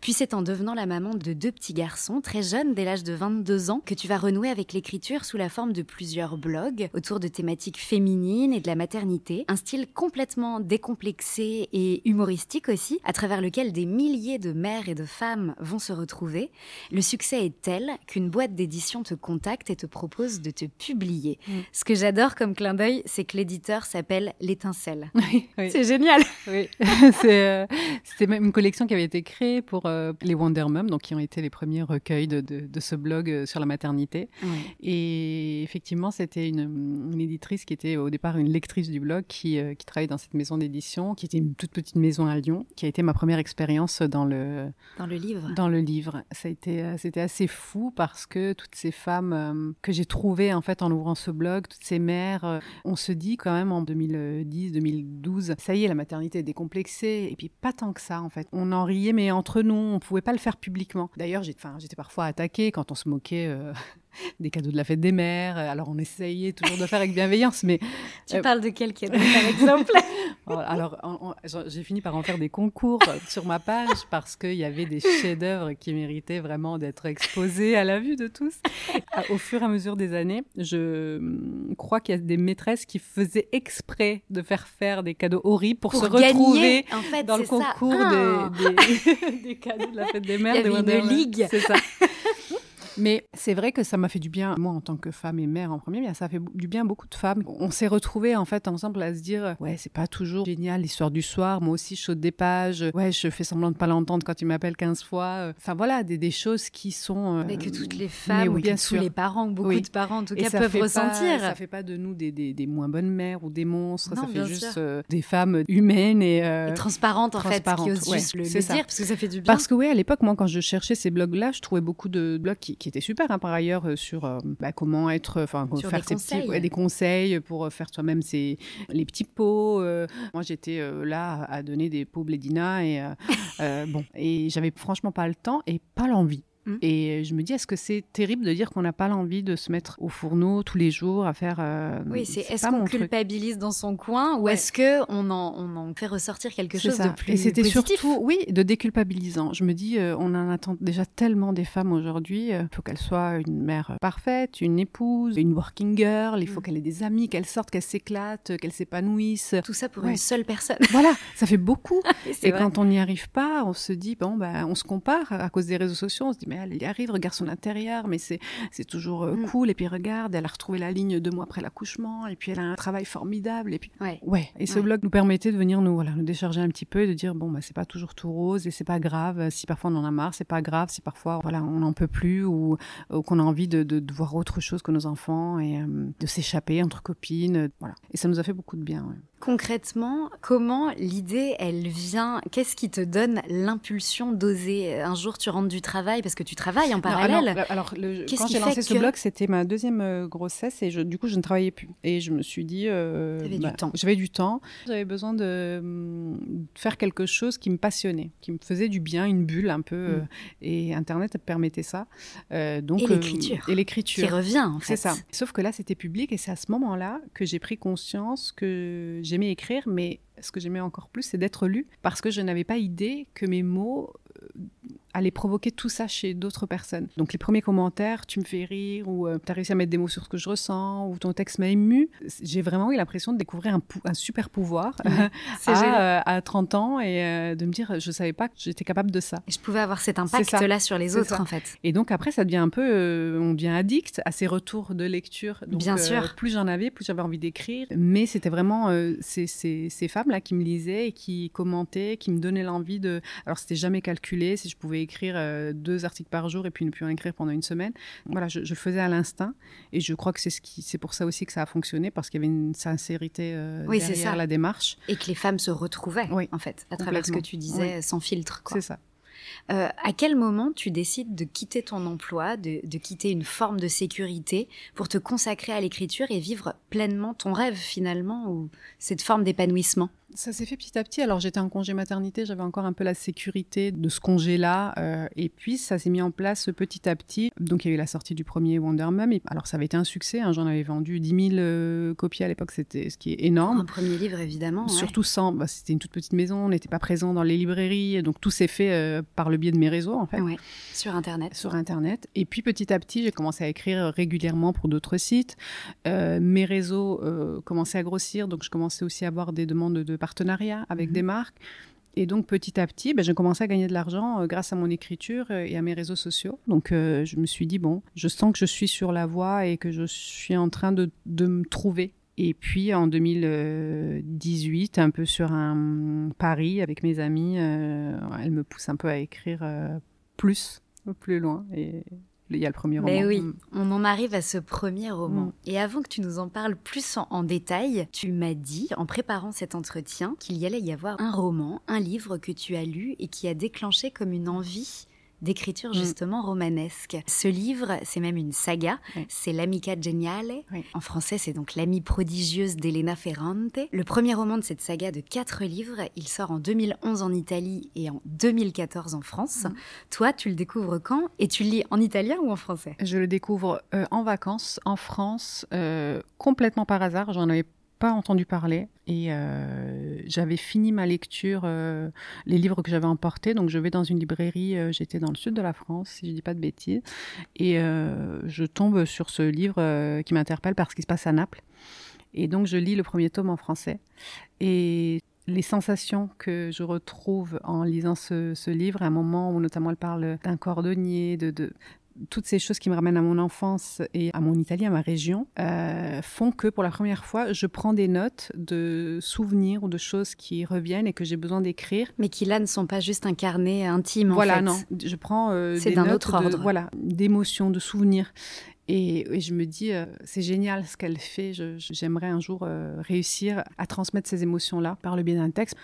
Puis c'est en devenant la maman de deux petits garçons très jeunes, dès l'âge de 22 ans, que tu vas renouer avec l'écriture sous la forme de plusieurs blogs autour de thématiques féminines et de la maternité. Un style complètement décomplexé et humoristique aussi, à travers lequel des milliers de mères et de femmes vont se retrouver. Le succès est tel qu'une boîte d'édition te contacte et te propose de te publier. Mm. Ce que j'adore comme clin d'œil, c'est que l'éditeur s'appelle L'étincelle. C'est génial. Oui. Euh, c'était même une collection qui avait été créée pour euh, les Wonder Mum, donc qui ont été les premiers recueils de, de, ce blog euh, sur la maternité. Et effectivement, c'était une, éditrice qui était au départ une lectrice du blog qui, qui travaillait dans cette maison d'édition, qui était une toute petite maison à Lyon, qui a été ma première expérience dans le dans le livre. Dans le livre, ça a été c'était assez fou parce que toutes ces femmes que j'ai trouvées en fait en ouvrant ce blog, toutes ces mères, on se dit quand même en 2010, 2012 ça y est, la maternité est décomplexée. Et puis pas tant que ça, en fait. On en riait, mais entre nous, on pouvait pas le faire publiquement. D'ailleurs, j'étais parfois attaquée quand on se moquait. Euh, des cadeaux de la fête des mères. Alors on essayait toujours de faire avec bienveillance, mais tu parles de quel cadeau par exemple? Alors j'ai fini par en faire des concours sur ma page parce qu'il y avait des chefs-d'œuvre qui méritaient vraiment d'être exposés à la vue de tous. Au fur et à mesure des années, je hum, crois qu'il y a des maîtresses qui faisaient exprès de faire faire des cadeaux horribles pour, se retrouver en fait, dans le concours ah. des, des, cadeaux de la fête des mères. Il y avait une ligue. C'est ça. Mais c'est vrai que ça m'a fait du bien, moi en tant que femme et mère en premier, bien ça fait du bien à beaucoup de femmes. On s'est retrouvés en fait ensemble à se dire, ouais, c'est pas toujours génial l'histoire du soir, moi aussi je saute des pages, ouais, je fais semblant de pas l'entendre quand tu m'appelles 15 fois. Enfin voilà, des, des choses qui sont. Mais que toutes les femmes, ou bien tous les parents, beaucoup de parents en tout cas peuvent ressentir. ça fait pas de nous des, des, des, moins bonnes mères ou des monstres, ça fait juste euh, des femmes humaines et, euh, transparentes en fait, qui osent juste le, dire parce que ça fait du bien. Parce que oui, à l'époque, moi quand je cherchais ces blogs-là, je trouvais beaucoup de blogs qui qui était super hein, par ailleurs euh, sur euh, bah, comment être, enfin faire des ses petits, des conseils pour faire soi-même ses les petits pots. Euh. moi j'étais là à donner des pots Blédina et bon et j'avais franchement pas le temps et pas l'envie Mm. Et je me dis, est-ce que c'est terrible de dire qu'on n'a pas l'envie de se mettre au fourneau tous les jours à faire. Euh, oui, c'est est-ce qu'on culpabilise dans son coin ou est-ce que on en, on en fait ressortir quelque chose de plus Et c'était surtout, oui, de déculpabilisant. Je me dis, euh, on en attend déjà tellement des femmes aujourd'hui. Il faut qu'elles soient une mère parfaite, une épouse, une working girl. Il faut mm. qu'elle ait des amis, qu'elle sorte, qu'elle s'éclate, qu'elle s'épanouisse. Tout ça pour une seule personne. Voilà, ça fait beaucoup. et quand on n'y arrive pas, on se dit, bon, ben, on se compare à cause des réseaux sociaux. On se dit, mais elle y arrive, regarde son intérieur, mais c'est, toujours euh, mm. cool. Et puis regarde, elle a retrouvé la ligne deux mois après l'accouchement. Et puis elle a un travail formidable. Et puis, ouais. ouais. Et ce blog nous permettait de venir nous, voilà, nous décharger un petit peu et de dire, bon, ben, c'est pas toujours tout rose et c'est pas grave. Si parfois on en a marre, c'est pas grave. Si parfois, voilà, on n'en peut plus ou, qu'on a envie de, de, voir autre chose que nos enfants et euh, de s'échapper entre copines. Voilà. Et ça nous a fait beaucoup de bien. Concrètement, comment l'idée, elle vient? Qu'est-ce qui te donne l'impulsion d'oser? Un jour, tu rentres du travail parce que tu travailles en parallèle. alors, quand j'ai lancé ce blog, c'était ma deuxième euh, grossesse et je, du coup, je ne travaillais plus. Et je me suis dit, euh, bah. J'avais du temps. J'avais besoin de hum, faire quelque chose qui me passionnait, qui me faisait du bien, une bulle un peu. Euh, mm. et Internet permettait ça. donc et l'écriture. et l'écriture qui revient. En fait. C'est ça. Sauf que là, c'était public et c'est à ce moment-là que j'ai pris conscience que j'aimais écrire, mais ce que j'aimais encore plus, c'est d'être lu, parce que je n'avais pas idée que mes mots euh, aller provoquer tout ça chez d'autres personnes. Donc les premiers commentaires, tu me fais rire, ou euh, tu as réussi à mettre des mots sur ce que je ressens, ou ton texte m'a ému, j'ai vraiment eu l'impression de découvrir un, un super pouvoir à, euh, à, 30 ans et euh, de me dire, je savais pas que j'étais capable de ça. Et je pouvais avoir cet impact-là sur les autres, en fait. Et donc après, ça devient un peu, on devient addict à ces retours de lecture. Donc, Bien sûr. Plus j'en avais, plus j'avais envie d'écrire. Mais c'était vraiment ces, ces, ces femmes-là qui me lisaient et qui commentaient, qui me donnaient l'envie de... Alors c'était jamais calculé si je pouvais écrire euh, deux articles par jour et puis ne plus en écrire pendant une semaine. Voilà, je, le faisais à l'instinct et je crois que c'est ce qui, c'est pour ça aussi que ça a fonctionné parce qu'il y avait une sincérité euh, derrière la démarche et que les femmes se retrouvaient oui, en fait à travers ce que tu disais sans filtre. C'est ça. Euh, à quel moment tu décides de quitter ton emploi, de, de, quitter une forme de sécurité pour te consacrer à l'écriture et vivre pleinement ton rêve finalement ou cette forme d'épanouissement? Ça s'est fait petit à petit. Alors j'étais en congé maternité, j'avais encore un peu la sécurité de ce congé-là. Euh, et puis ça s'est mis en place petit à petit. Donc il y a eu la sortie du premier Wonder Mum. Et, alors ça avait été un succès. Hein, J'en avais vendu 10 000 euh, copies à l'époque, c'était ce qui est énorme. Un premier livre évidemment. Surtout sans. Bah, c'était une toute petite maison, on n'était pas présent dans les librairies. Donc tout s'est fait euh, par le biais de mes réseaux en fait. Ouais, sur Internet. Sur Internet. Et puis petit à petit, j'ai commencé à écrire régulièrement pour d'autres sites. mes réseaux commençaient à grossir. Donc je commençais aussi à avoir des demandes de partenariat avec des mhm. marques. Et donc petit à petit, ben, j'ai commencé à gagner de l'argent euh, grâce à mon écriture euh, et à mes réseaux sociaux. Donc euh, je me suis dit, bon, je sens que je suis sur la voie et que je suis en train de, de me trouver. Et puis en 2018, un peu sur un pari avec mes amis, elle me pousse un peu à écrire plus, plus loin. Et il y a le premier roman. Mais oui, mm. on en arrive à ce premier roman. Mm. Et avant que tu nous en parles plus en, détail, tu m'as dit, en préparant cet entretien, qu'il y allait y avoir un roman, un livre que tu as lu et qui a déclenché comme une envie d'écriture mm. justement romanesque. Ce livre, c'est même une saga, c'est L'Amica Geniale. En français, c'est donc L'amie prodigieuse d'Elena Ferrante. Le premier roman de cette saga de quatre livres, il sort en 2011 en Italie et en 2014 en France. Mm. Toi, tu le découvres quand? Et tu le lis en italien ou en français? Je le découvre euh, en vacances, en France, euh, complètement par hasard. J'en avais pas entendu parler et euh, j'avais fini ma lecture, euh, les livres que j'avais emportés. Donc je vais dans une librairie, euh, j'étais dans le sud de la France, si je dis pas de bêtises, et je tombe sur ce livre qui m'interpelle parce qu'il se passe à Naples. Et donc je lis le premier tome en français et les sensations que je retrouve en lisant ce, ce livre, à un moment où notamment elle parle d'un cordonnier, de, de, toutes ces choses qui me ramènent à mon enfance et à mon Italie, à ma région, euh, font que pour la première fois, je prends des notes de souvenirs ou de choses qui reviennent et que j'ai besoin d'écrire. Mais qui là ne sont pas juste un carnet intime. Voilà, en fait. non. Je prends euh, des notes autre ordre. voilà, d'émotions, de souvenirs. Et, je me dis, euh, c'est génial ce qu'elle fait. J'aimerais un jour euh, réussir à transmettre ces émotions-là par le biais d'un texte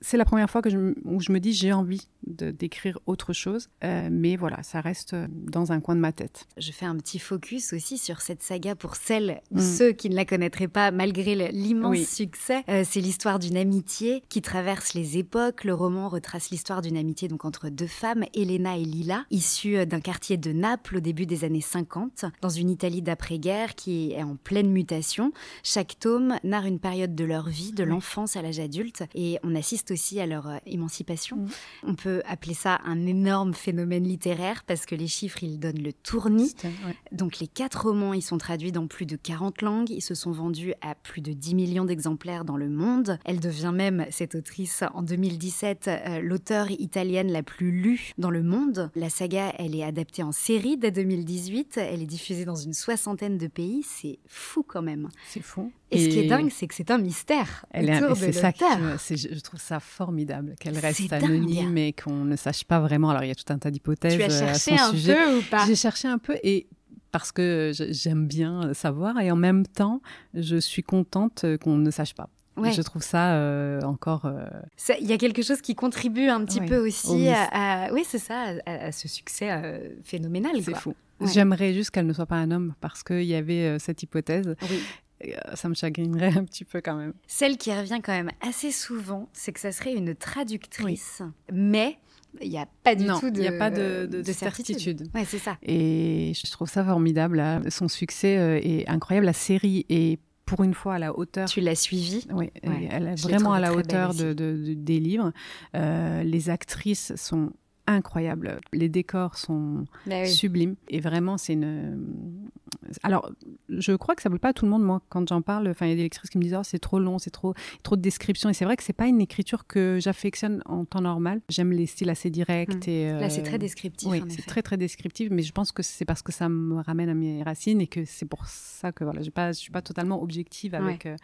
c'est la première fois que je, où je me dis j'ai envie d'écrire autre chose, euh, mais voilà, ça reste euh, dans un coin de ma tête. Je fais un petit focus aussi sur cette saga pour celles ou mm. ceux qui ne la connaîtraient pas, malgré l'immense succès. Euh, c'est l'histoire d'une amitié qui traverse les époques. Le roman retrace l'histoire d'une amitié donc entre deux femmes, Elena et Lila, issues d'un quartier de Naples au début des années 50, dans une Italie d'après-guerre qui est en pleine mutation. Chaque tome narre une période de leur vie, de l'enfance à l'âge adulte, et on a assiste aussi à leur euh, émancipation. Mm. On peut appeler ça un énorme phénomène littéraire parce que les chiffres, ils donnent le tournis. Donc les quatre romans, ils sont traduits dans plus de 40 langues. Ils se sont vendus à plus de 10 millions d'exemplaires dans le monde. Elle devient même, cette autrice, en 2017, euh, l'auteure italienne la plus lue dans le monde. La saga, elle est adaptée en série dès 2018. Elle est diffusée dans une soixantaine de pays. C'est fou quand même. C'est fou. Et, ce qui est dingue, c'est que c'est un mystère. Elle autour est, de ça je trouve ça formidable qu'elle reste anonyme et qu'on ne sache pas vraiment. Alors il y a tout un tas d'hypothèses. Tu as euh, cherché un peu ou pas? J'ai cherché un peu et parce que j'aime bien savoir et en même temps, je suis contente qu'on ne sache pas. Je trouve ça euh, encore. Euh, il y a quelque chose qui contribue un petit peu aussi à, oui, c'est ça, à, ce succès phénoménal. C'est fou. J'aimerais juste qu'elle ne soit pas un homme parce qu'il y avait cette hypothèse. Oui. Euh, ça me chagrinerait un petit peu quand même. Celle qui revient quand même assez souvent, c'est que ça serait une traductrice, mais il n'y a pas du tout de, y a pas de, de, certitude. Ouais, c'est ça. Et je trouve ça formidable. Son succès euh, est incroyable. La série est pour une fois à la hauteur. Tu l'as suivie? Oui, elle est vraiment à la hauteur de, des livres. Euh, les actrices sont incroyable. Les décors sont sublimes et vraiment c'est une. Alors, je crois que ça ne plaît pas à tout le monde. Moi, quand j'en parle, enfin, il y a des lectrices qui me disent oh, c'est trop long, c'est trop trop de descriptions. Et c'est vrai que c'est pas une écriture que j'affectionne en temps normal. J'aime les styles assez directs. Mmh. Et, Là, c'est très descriptif. Oui, c'est très très descriptif. Mais je pense que c'est parce que ça me ramène à mes racines et que c'est pour ça que voilà, je ne suis pas totalement objective avec. Euh,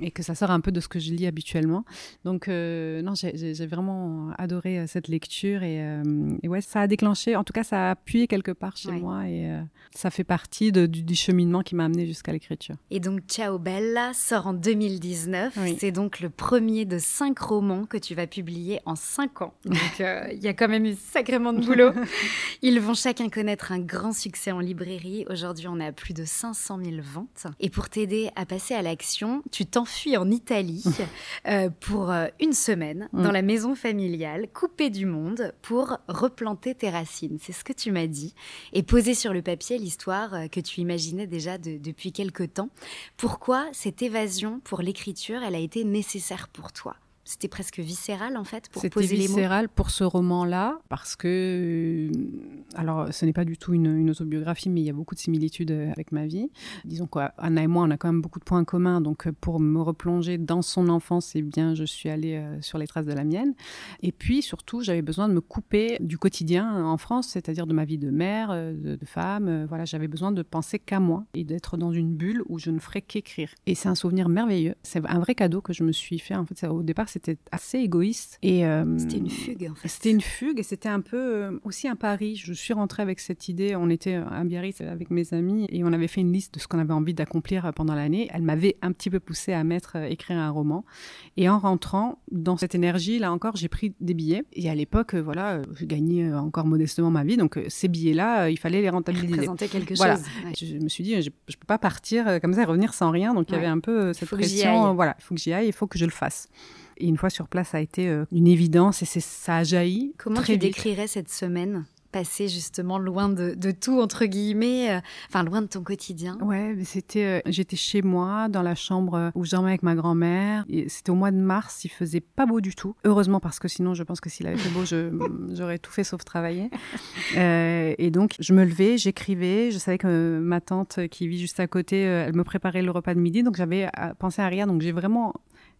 et que ça sort un peu de ce que je lis habituellement. Donc, euh, non, j'ai vraiment adoré euh, cette lecture euh, et, ouais, ça a déclenché, en tout cas, ça a appuyé quelque part chez moi et ça fait partie du, cheminement qui m'a amené jusqu'à l'écriture. Et donc, Ciao Bella sort en 2019. C'est donc le premier de cinq romans que tu vas publier en cinq ans. Donc, il y a quand même eu sacrément de boulot. Ils vont chacun connaître un grand succès en librairie. Aujourd'hui, on a plus de 500 000 ventes. Et pour t'aider à passer à l'action, tu t'en fuis en Italie euh, pour euh, une semaine mm. dans la maison familiale, coupée du monde, pour replanter tes racines. C'est ce que tu m'as dit. Et poser sur le papier l'histoire euh, que tu imaginais déjà depuis quelque temps. Pourquoi cette évasion pour l'écriture, elle a été nécessaire pour toi? C'était presque viscéral en fait pour poser les mots. C'était viscéral pour ce roman-là parce que, euh, alors ce n'est pas du tout une, autobiographie, mais il y a beaucoup de similitudes euh, avec ma vie. Disons qu'Anna et moi, on a quand même beaucoup de points communs. Donc euh, pour me replonger dans son enfance, eh bien, je suis allée sur les traces de la mienne. Et puis surtout, j'avais besoin de me couper du quotidien en France, c'est-à-dire de ma vie de mère, de, de femme. voilà, j'avais besoin de penser qu'à moi et d'être dans une bulle où je ne ferais qu'écrire. Et c'est un souvenir merveilleux. C'est un vrai cadeau que je me suis fait. En fait, au départ, c'était assez égoïste. Et euh, c'était une fugue. En fait. C'était une fugue et c'était un peu euh, aussi un pari. Je suis rentrée avec cette idée. On était à Biarritz avec mes amis et on avait fait une liste de ce qu'on avait envie d'accomplir pendant l'année. Elle m'avait un petit peu poussée à mettre euh, écrire un roman. Et en rentrant dans cette énergie, là encore, j'ai pris des billets. Et à l'époque, voilà, je gagnais encore modestement ma vie. Donc ces billets-là, il fallait les rentabiliser. Représenter quelque chose. Je, me suis dit, je, je peux pas partir comme ça et revenir sans rien. Donc il y avait un peu cette pression. Voilà, il faut que j'y aille, il faut que je le fasse. Et une fois sur place, ça a été euh, une évidence et ça a jailli. Comment tu décrirais cette semaine passée justement loin de, tout entre guillemets, euh, enfin loin de ton quotidien? Ouais, c'était, euh, j'étais chez moi dans la chambre où je dormais avec ma grand-mère. C'était au mois de mars, il faisait pas beau du tout. Heureusement parce que sinon je pense que s'il avait fait beau, j'aurais tout fait sauf travailler. et donc je me levais, j'écrivais. Je savais que ma tante qui vit juste à côté, elle me préparait le repas de midi, donc j'avais pensé à rien. Donc j'ai vraiment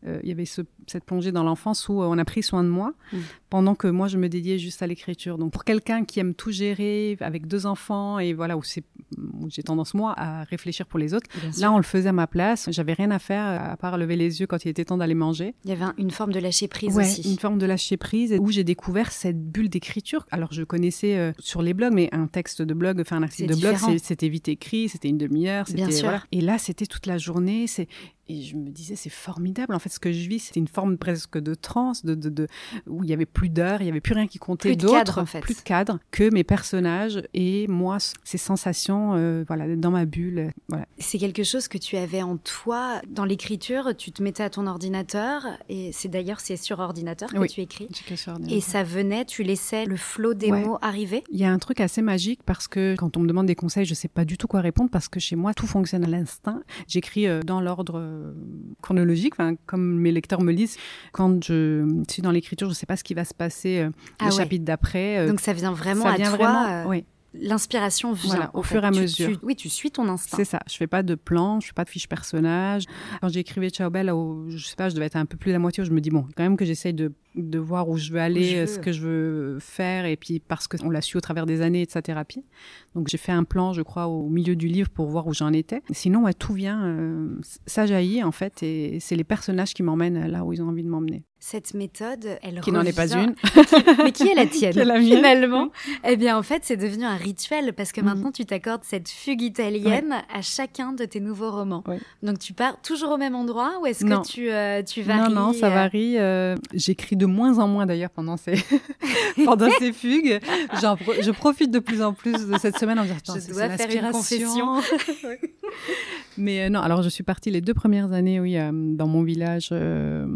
il y avait cette plongée dans l'enfance où euh, on a pris soin de moi mm. Pendant que moi je me dédiais juste à l'écriture. Donc pour quelqu'un qui aime tout gérer avec deux enfants et voilà où c'est où j'ai tendance moi à réfléchir pour les autres. Là, on le faisait à ma place. J'avais rien à faire à part lever les yeux quand il était temps d'aller manger. Il y avait une forme de lâcher prise ouais, aussi. Une forme de lâcher prise où j'ai découvert cette bulle d'écriture. Alors, je connaissais euh, sur les blogs, mais un texte de blog, enfin un article de blog, c'était vite écrit, c'était une demi-heure, c'était voilà. Et là, c'était toute la journée. C'est et je me disais, c'est formidable. En fait, ce que je vis, c'était une forme presque de transe, de, de, de où il y avait plus d'heures, il y avait plus rien qui comptait d'autre, en fait. plus de cadre que mes personnages et moi, ces sensations, euh, voilà, dans ma bulle. Voilà. C'est quelque chose que tu avais en toi dans l'écriture. Tu te mettais à ton ordinateur et c'est d'ailleurs c'est sur ordinateur que oui, tu écris. Sur et ça venait, tu laissais le flot des ouais. mots arriver? Il y a un truc assez magique parce que quand on me demande des conseils, je sais pas du tout quoi répondre parce que chez moi tout fonctionne à l'instinct. J'écris euh, dans l'ordre chronologique, comme mes lecteurs me lisent. Quand je suis dans l'écriture, je ne sais pas ce qui va se passer euh, ah le ouais. chapitre d'après. Euh, Donc ça vient vraiment ça à vient toi. Vraiment, euh... oui. L'inspiration vient voilà, au fur et à tu, mesure. Tu, oui, tu suis ton instinct. C'est ça. Je fais pas de plan, je fais pas de fiche personnage. Quand j'écrivais Ciao Belle, je sais pas, je devais être un peu plus de la moitié. Où je me dis bon, quand même que j'essaye de, de voir où je veux aller, je veux. ce que je veux faire, et puis parce que on l'a su au travers des années de sa thérapie. Donc j'ai fait un plan, je crois, au milieu du livre pour voir où j'en étais. Sinon, ouais, tout vient, euh, ça jaillit en fait, et c'est les personnages qui m'emmènent là où ils ont envie de m'emmener. Cette méthode, elle qui n'en est pas une, mais qui est la tienne est la finalement? Eh bien, en fait, c'est devenu un rituel parce que Mhm. maintenant, tu t'accordes cette fugue italienne ouais. à chacun de tes nouveaux romans. Ouais. Donc, tu pars toujours au même endroit ou est-ce que tu, euh, tu varies Non, non, ça varie. Euh, J'écris de moins en moins d'ailleurs pendant ces pendant ces fugues. Je profite de plus en plus de cette semaine en disant je dois faire une confession. Mais euh, non, alors je suis partie les deux premières années, oui, euh, dans mon village euh,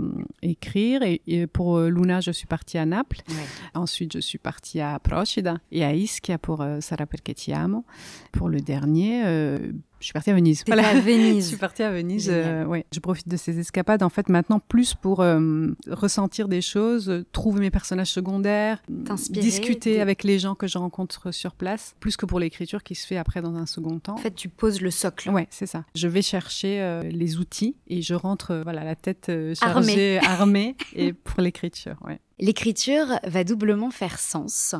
écrire. Et, et, pour Luna, je suis partie à Naples. Ouais. Ensuite, je suis partie à Procida et à Ischia pour euh, Sarà perché ti amo. Pour le dernier, euh, je suis partie à Venise. Voilà. à Venise. je suis partie à Venise. Euh, ouais. Je profite de ces escapades en fait maintenant plus pour euh, ressentir des choses, trouver mes personnages secondaires, discuter avec les gens que je rencontre sur place, plus que pour l'écriture qui se fait après dans un second temps. En fait, tu poses le socle. Ouais, c'est ça. Je vais chercher euh, les outils et je rentre euh, voilà la tête chargée, armée, armée et pour l'écriture. Ouais. L'écriture va doublement faire sens.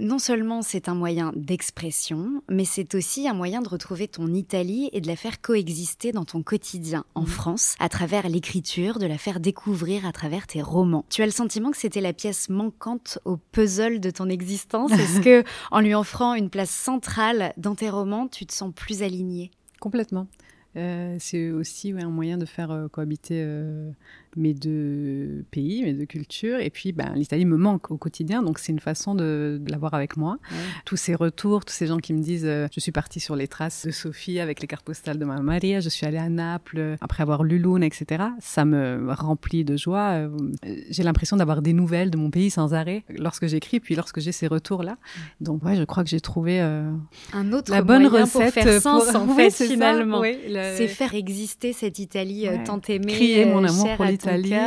Non seulement c'est un moyen d'expression, mais c'est aussi un moyen de retrouver ton Italie et de la faire coexister dans ton quotidien en mmh. France à travers l'écriture, de la faire découvrir à travers tes romans. Tu as le sentiment que c'était la pièce manquante au puzzle de ton existence? Est-ce que en lui offrant une place centrale dans tes romans, tu te sens plus aligné Complètement. Euh, c'est aussi ouais, un moyen de faire euh, cohabiter euh, mes deux pays, mes deux cultures. Et puis, ben, l'Italie me manque au quotidien, donc c'est une façon de, de l'avoir avec moi. Ouais. Tous ces retours, tous ces gens qui me disent euh, je suis partie sur les traces de Sophie avec les cartes postales de ma Maria, je suis allée à Naples euh, après avoir lu Lune, etc. Ça me remplit de joie. Euh, J'ai l'impression d'avoir des nouvelles de mon pays sans arrêt lorsque j'écris, puis lorsque j'ai ces retours-là. Donc, ouais, je crois que j'ai trouvé un autre la bonne recette pour faire sens, pour... en fait, finalement. Oui, le... C'est faire exister cette Italie ouais. tant aimée, crier mon amour pour l'Italie,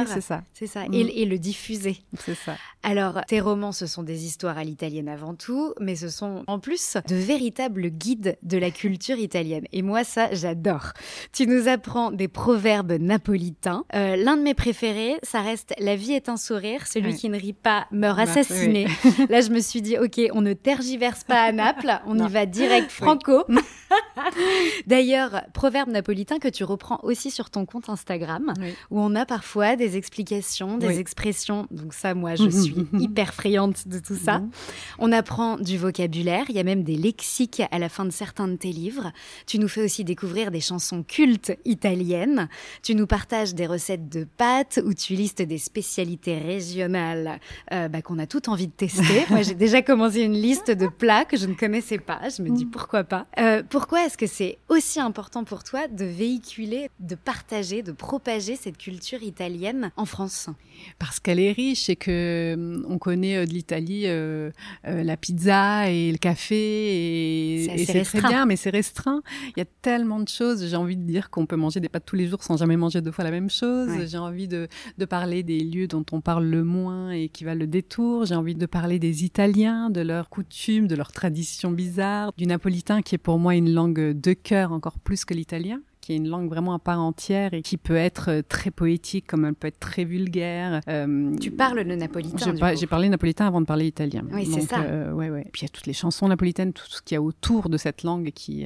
c'est ça. C'est ça, mm. et, et, le diffuser. C'est ça. Alors, tes romans, ce sont des histoires à l'italienne avant tout, mais ce sont en plus de véritables guides de la culture italienne. Et moi, ça, j'adore. Tu nous apprends des proverbes napolitains. Euh, L'un de mes préférés, ça reste « La vie est un sourire, celui oui. qui ne rit pas meurt assassiné oui. ». Là, je me suis dit, ok, on ne tergiverse pas à Naples, on non. y va direct franco. Oui. D'ailleurs, proverbe napolitain que tu reprends aussi sur ton compte Instagram, où on a parfois des explications, des oui. expressions. Donc ça, moi, je suis hyper friande de tout ça. Mmh. On apprend du vocabulaire, il y a même des lexiques à la fin de certains de tes livres. Tu nous fais aussi découvrir des chansons cultes italiennes. Tu nous partages des recettes de pâtes où tu listes des spécialités régionales euh, bah, qu'on a toutes envie de tester. moi, j'ai déjà commencé une liste de plats que je ne connaissais pas. Je me dis pourquoi pas? Euh, pourquoi est-ce que c'est aussi important pour toi de véhiculer, de partager, de propager cette culture italienne en France Parce qu'elle est riche et que euh, on connaît de l'Italie euh, euh, la pizza et le café et c'est très bien, mais c'est restreint. Il y a tellement de choses. J'ai envie de dire qu'on peut manger des pâtes tous les jours sans jamais manger deux fois la même chose. Ouais. J'ai envie de, de parler des lieux dont on parle le moins et qui valent le détour. J'ai envie de parler des Italiens, de leurs coutumes, de leurs traditions bizarres, du napolitain qui est pour moi une langue de cœur encore plus que l'italien qui est une langue vraiment à part entière et qui peut être euh, très poétique comme elle peut être très vulgaire. Euh, tu parles le napolitain. J'ai parlé napolitain avant de parler italien. Oui, c'est ça. Euh, ouais, ouais. Puis il y a toutes les chansons napolitaines, tout ce qu'il y a autour de cette langue qui.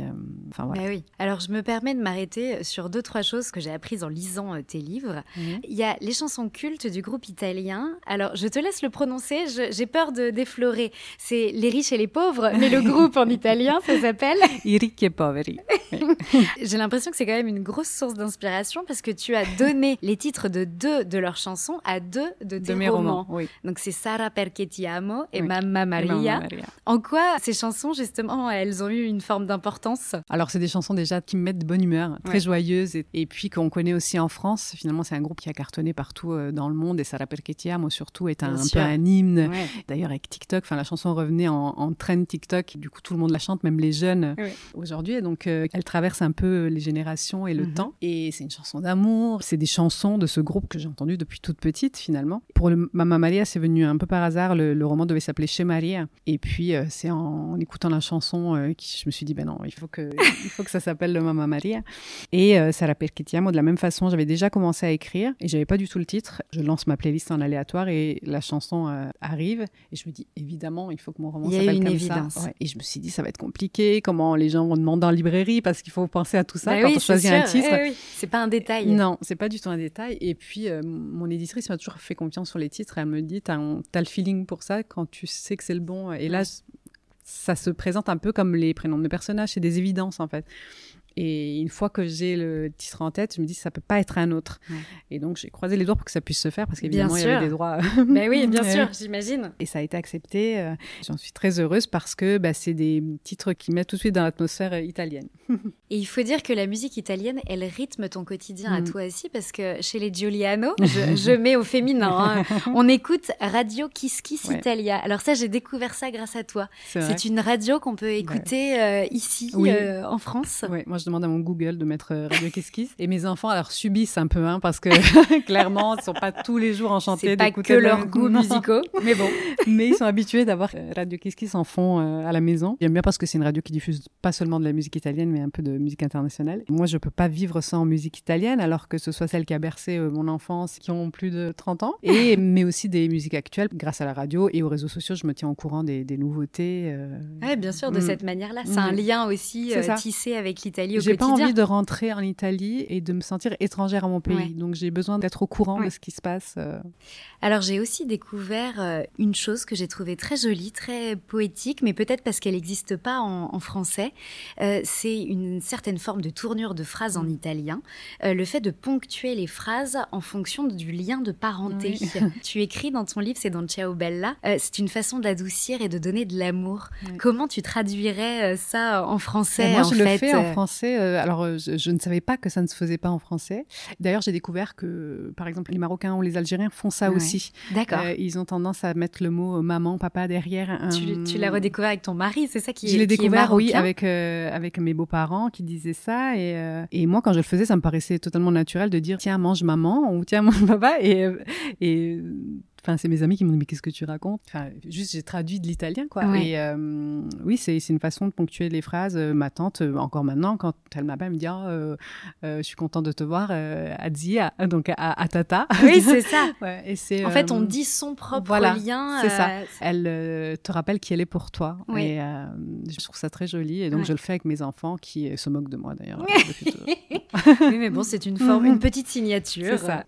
Enfin, bah oui. Alors je me permets de m'arrêter sur deux, trois choses que j'ai apprises en lisant tes livres. Mhm. Il y a les chansons cultes du groupe italien. Alors je te laisse le prononcer, j'ai peur de déflorer. C'est Les riches et les pauvres, mais le groupe en italien, ça s'appelle I ricchi e poveri. j'ai l'impression que c'est quand même une grosse source d'inspiration parce que tu as donné les titres de deux de leurs chansons à deux de tes mes romans. Donc c'est Sara perché ti amo et Mamma Maria. En quoi ces chansons justement elles ont eu une forme d'importance? Alors c'est des chansons déjà qui me mettent de bonne humeur, très joyeuses et, puis qu'on connaît aussi en France. Finalement c'est un groupe qui a cartonné partout euh, dans le monde et Sara perché ti amo surtout est un, peu un hymne. D'ailleurs avec TikTok, enfin la chanson revenait en, en trend TikTok, du coup tout le monde la chante, même les jeunes aujourd'hui. Et donc euh, elle traverse un peu les générations et le mhm. temps. Et c'est une chanson d'amour. C'est des chansons de ce groupe que j'ai entendu depuis toute petite finalement. Pour le Mamma Maria, c'est venu un peu par hasard. Le, roman devait s'appeler Chez Maria. Et puis euh, c'est en, écoutant la chanson euh, que je me suis dit ben non, il faut que il faut que ça s'appelle le Mamma Maria. Et euh, Sarah Perchetiamo de la même façon, j'avais déjà commencé à écrire et j'avais pas du tout le titre. Je lance ma playlist en aléatoire et la chanson euh, arrive et je me dis évidemment il faut que mon roman s'appelle comme évidence. ça. Et je me suis dit ça va être compliqué. Comment les gens vont demander en librairie parce qu'il faut penser à tout ça bah quand on choisit un titre. Eh c'est pas un détail. Non, c'est pas du tout un détail. Et puis, euh, mon éditrice m'a toujours fait confiance sur les titres. Elle me dit, t'as as le feeling pour ça quand tu sais que c'est le bon. Et là, ça se présente un peu comme les prénoms de mes personnages. C'est des évidences, en fait. Et une fois que j'ai le titre en tête, je me dis ça peut pas être un autre. Et donc j'ai croisé les doigts pour que ça puisse se faire parce qu'évidemment il y avait des droits. ben oui, bien sûr, j'imagine. Et ça a été accepté. Euh, j'en suis très heureuse parce que bah, c'est des titres qui mettent tout de suite dans l'atmosphère euh, italienne. Et il faut dire que la musique italienne, elle rythme ton quotidien à mm. toi aussi parce que chez les Giuliano, je, mets au féminin, hein, on écoute Radio Kiss Kiss Italia. Alors ça, j'ai découvert ça grâce à toi. C'est une radio qu'on peut écouter euh, ici en France. Oui, moi je demande à mon Google de mettre euh, Radio Kiss Kiss. Et mes enfants, alors, subissent un peu, hein, parce que clairement, ils ne sont pas tous les jours enchantés d'écouter. Que leurs goûts musicaux, mais bon. mais ils sont habitués d'avoir euh, Radio Kiss Kiss en fond euh, à la maison. J'aime bien parce que c'est une radio qui diffuse pas seulement de la musique italienne, mais un peu de musique internationale. Moi, je peux pas vivre sans musique italienne, alors que ce soit celle qui a bercé mon enfance, qui ont plus de 30 ans, et, mais aussi des musiques actuelles. Grâce à la radio et aux réseaux sociaux, je me tiens au courant des, nouveautés. Oui, bien sûr, de mm. cette manière-là. C'est un mm. lien aussi tissé avec l'Italie au j'ai pas envie de rentrer en Italie et de me sentir étrangère à mon pays. Donc j'ai besoin d'être au courant de ce qui se passe. Euh. Alors j'ai aussi découvert euh, une chose que j'ai trouvée très jolie, très poétique, mais peut-être parce qu'elle n'existe pas en, français. Euh, c'est une certaine forme de tournure de phrases en mm. italien. le fait de ponctuer les phrases en fonction du lien de parenté. tu écris dans ton livre, c'est dans Ciao Bella, c'est une façon d'adoucir et de donner de l'amour. Comment tu traduirais ça en français Moi, je le fais en français euh, alors, euh, je, ne savais pas que ça ne se faisait pas en français. D'ailleurs, j'ai découvert que, par exemple, les Marocains ou les Algériens font ça aussi. D'accord. Euh, ils ont tendance à mettre le mot maman, papa derrière. Tu, l'as redécouvert avec ton mari, c'est ça qui Je l'ai découvert, oui, avec, avec mes beaux-parents qui disaient ça. Et, et moi, quand je le faisais, ça me paraissait totalement naturel de dire tiens, mange maman ou tiens, mange papa. Et, et Enfin, c'est mes amis qui m'ont dit mais qu'est-ce que tu racontes? Enfin, juste j'ai traduit de l'italien quoi. Et euh, oui, c'est une façon de ponctuer les phrases. Euh, ma tante, euh, encore maintenant, quand elle m'appelle, elle me dit oh, je suis contente de te voir à Zia, donc à, Tata. Oui, c'est ça. et c'est en fait, on dit son propre voilà, lien. C'est ça. Elle te rappelle qui elle est pour toi. Et je trouve ça très joli. Et donc je le fais avec mes enfants qui se moquent de moi d'ailleurs. oui, mais bon, c'est une forme, une petite signature. C'est ça.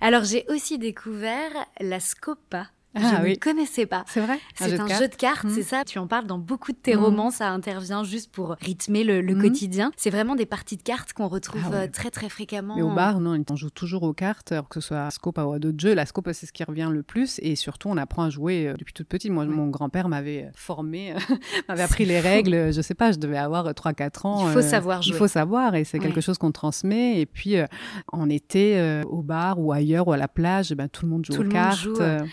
Alors j'ai aussi découvert la Scopa ah, je ne connaissais pas. C'est vrai? C'est un, jeu de cartes, mmh. c'est ça? Tu en parles dans beaucoup de tes mmh. romans, ça intervient juste pour rythmer le, mmh. quotidien. C'est vraiment des parties de cartes qu'on retrouve ah euh, très très fréquemment. Mais au bar, non, on joue toujours aux cartes, alors que ce soit à Scope ou à d'autres jeux. La Scope, c'est ce qui revient le plus et surtout, on apprend à jouer euh, depuis toute petite. Moi, mon grand-père m'avait euh, formé, m'avait appris les règles. Je sais pas, je devais avoir 3-4 ans. Il faut savoir jouer. Il faut savoir et c'est quelque chose qu'on transmet. Et puis, on était au bar ou ailleurs ou à la plage, ben, tout le monde joue aux cartes.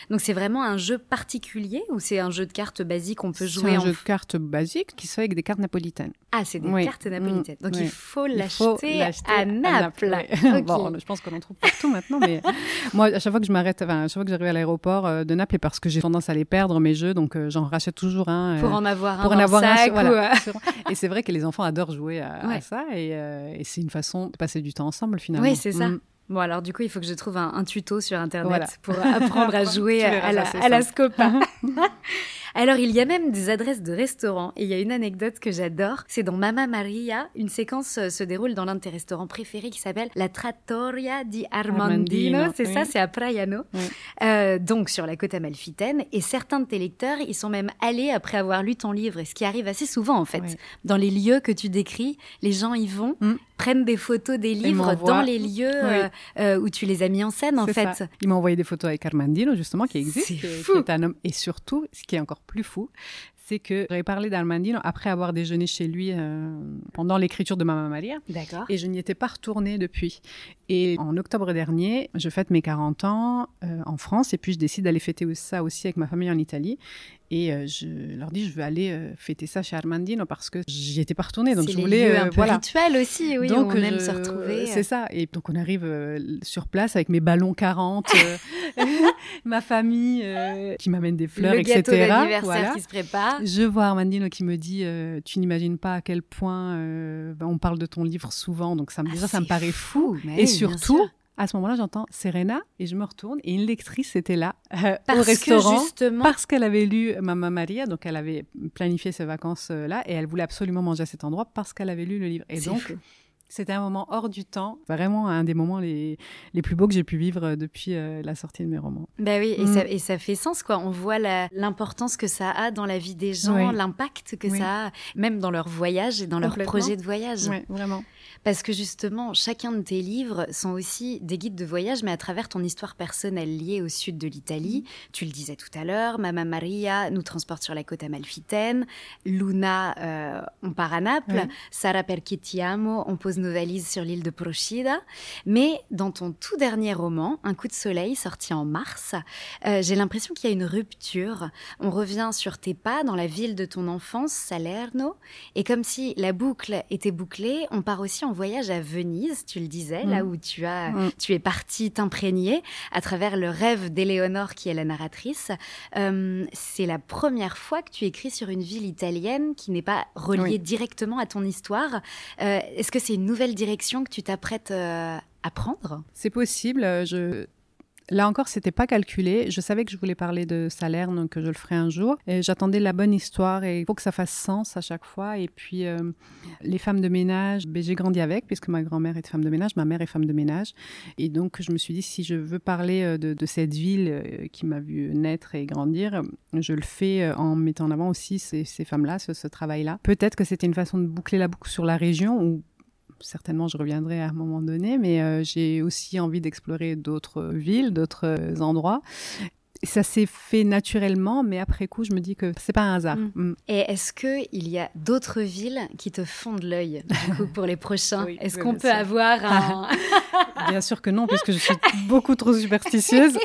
Donc, c'est vraiment vraiment un jeu particulier ou c'est un jeu de cartes basique qu'on peut jouer C'est un en jeu de cartes basique qui se fait avec des cartes napolitaines. Ah, c'est des Oui. cartes napolitaines. Donc Mm, oui. faut Il faut l'acheter à Naples. bon, je pense qu'on en trouve partout maintenant, mais moi, à chaque fois que je m'arrête, enfin, à chaque fois que j'arrive à l'aéroport euh, de Naples, et parce que j'ai tendance à les perdre mes jeux, donc euh, j'en rachète toujours un. euh, Pour en avoir un pour en avoir un, sac ou, euh, sûrement. Et c'est vrai que les enfants adorent jouer à, ça, et, euh, et c'est une façon de passer du temps ensemble finalement. Oui, c'est ça. Mm. Bon, alors du coup, il faut que je trouve un, un tuto sur Internet Voilà. pour apprendre à jouer à la, à. Scopa. alors, il y a même des adresses de restaurants. Et il y a une anecdote que j'adore. C'est dans Mamma Maria. Une séquence euh, se déroule dans l'un de tes restaurants préférés qui s'appelle la Trattoria di Armandino. Armandino, c'est ça, c'est à Praiano. Oui. Euh, donc, sur la côte amalfitaine. Et certains de tes lecteurs, ils sont même allés après avoir lu ton livre. Et ce qui arrive assez souvent, en fait. Dans les lieux que tu décris, les gens y vont, Mm. prennent des photos des livres dans les lieux euh, euh, où tu les as mis en scène, en fait. ça. Il m'a envoyé des photos avec Armandino, justement, qui existe. C'est fou. qui est un homme. Et surtout, ce qui est encore plus fou, c'est que j'avais parlé d'Armandino après avoir déjeuné chez lui euh, pendant l'écriture de Mamma Maria. D'accord. Et je n'y étais pas retournée depuis. Et en octobre dernier, je fête mes 40 ans euh, en France et puis je décide d'aller fêter ça aussi avec ma famille en Italie. Et euh, je leur dis, je veux aller euh, fêter ça chez Armandino parce que j'y étais pas retournée. Donc je voulais, lieux euh, un peu voilà. rituels aussi, oui, donc, on aime se retrouver. C'est ça. Et donc, on arrive sur place avec mes ballons 40, euh, ma famille qui m'amène des fleurs, le etc. gâteau d'anniversaire Voilà. qui se prépare. Je vois Armandino qui me dit Tu n'imagines pas à quel point ben, on parle de ton livre souvent. Donc, ça, me- Ah, déjà, ça me paraît fou. mais Et surtout. À ce moment-là, j'entends Serena et je me retourne et une lectrice était là euh, Parce au restaurant. justement, Parce qu'elle avait lu Mamma Maria, donc elle avait planifié ses vacances euh, là et elle voulait absolument manger à cet endroit parce qu'elle avait lu le livre. Et donc, fou. c'était un moment hors du temps, vraiment un des moments les, les plus beaux que j'ai pu vivre euh, depuis euh, la sortie de mes romans. Bah oui, et, Mm. ça, et ça fait sens, quoi. On voit la- l'importance que ça a dans la vie des gens, Oui. l'impact que Oui. ça a, même dans leur voyage et dans leur projet de voyage. Ouais, vraiment. Parce que justement, chacun de tes livres sont aussi des guides de voyage, mais à travers ton histoire personnelle liée au sud de l'Italie. Tu le disais tout à l'heure, Mamma Maria nous transporte sur la côte amalfitaine, Luna, euh, on part à Naples, Ouais. Sara perché ti amo, on pose nos valises sur l'île de Procida. Mais dans ton tout dernier roman, Un coup de soleil, sorti en mars, euh, j'ai l'impression qu'il y a une rupture. On revient sur tes pas dans la ville de ton enfance, Salerno, et comme si la boucle était bouclée, on part aussi en voyage à Venise, tu le disais, Mm. là où tu as, Mm. tu es partie t'imprégner à travers le rêve d'Éléonore qui est la narratrice. Euh, c'est la première fois que tu écris sur une ville italienne qui n'est pas reliée Oui. directement à ton histoire. Euh, Est-ce que c'est une nouvelle direction que tu t'apprêtes euh, à prendre? C'est possible. Je... Là encore, c'était pas calculé. Je savais que je voulais parler de Salerne, que je le ferais un jour. J'attendais la bonne histoire et il faut que ça fasse sens à chaque fois. Et puis, euh, les femmes de ménage, ben, j'ai grandi avec, puisque ma grand-mère est femme de ménage, ma mère est femme de ménage. Et donc, je me suis dit, si je veux parler euh, de, cette ville euh, qui m'a vu naître et grandir, je le fais en mettant en avant aussi ces, femmes-là, ce, ce travail-là. Peut-être que c'était une façon de boucler la boucle sur la région où certainement je reviendrai à un moment donné, mais euh, j'ai aussi envie d'explorer d'autres villes, d'autres euh, endroits. Ça s'est fait naturellement, mais après coup, je me dis que c'est pas un hasard. Mm. Mm. Et est-ce que il y a d'autres villes qui te fondent l'œil du coup, pour les prochains Oui, Est-ce oui, qu'on peut sûr. avoir un... Bien sûr que non, puisque je suis beaucoup trop superstitieuse.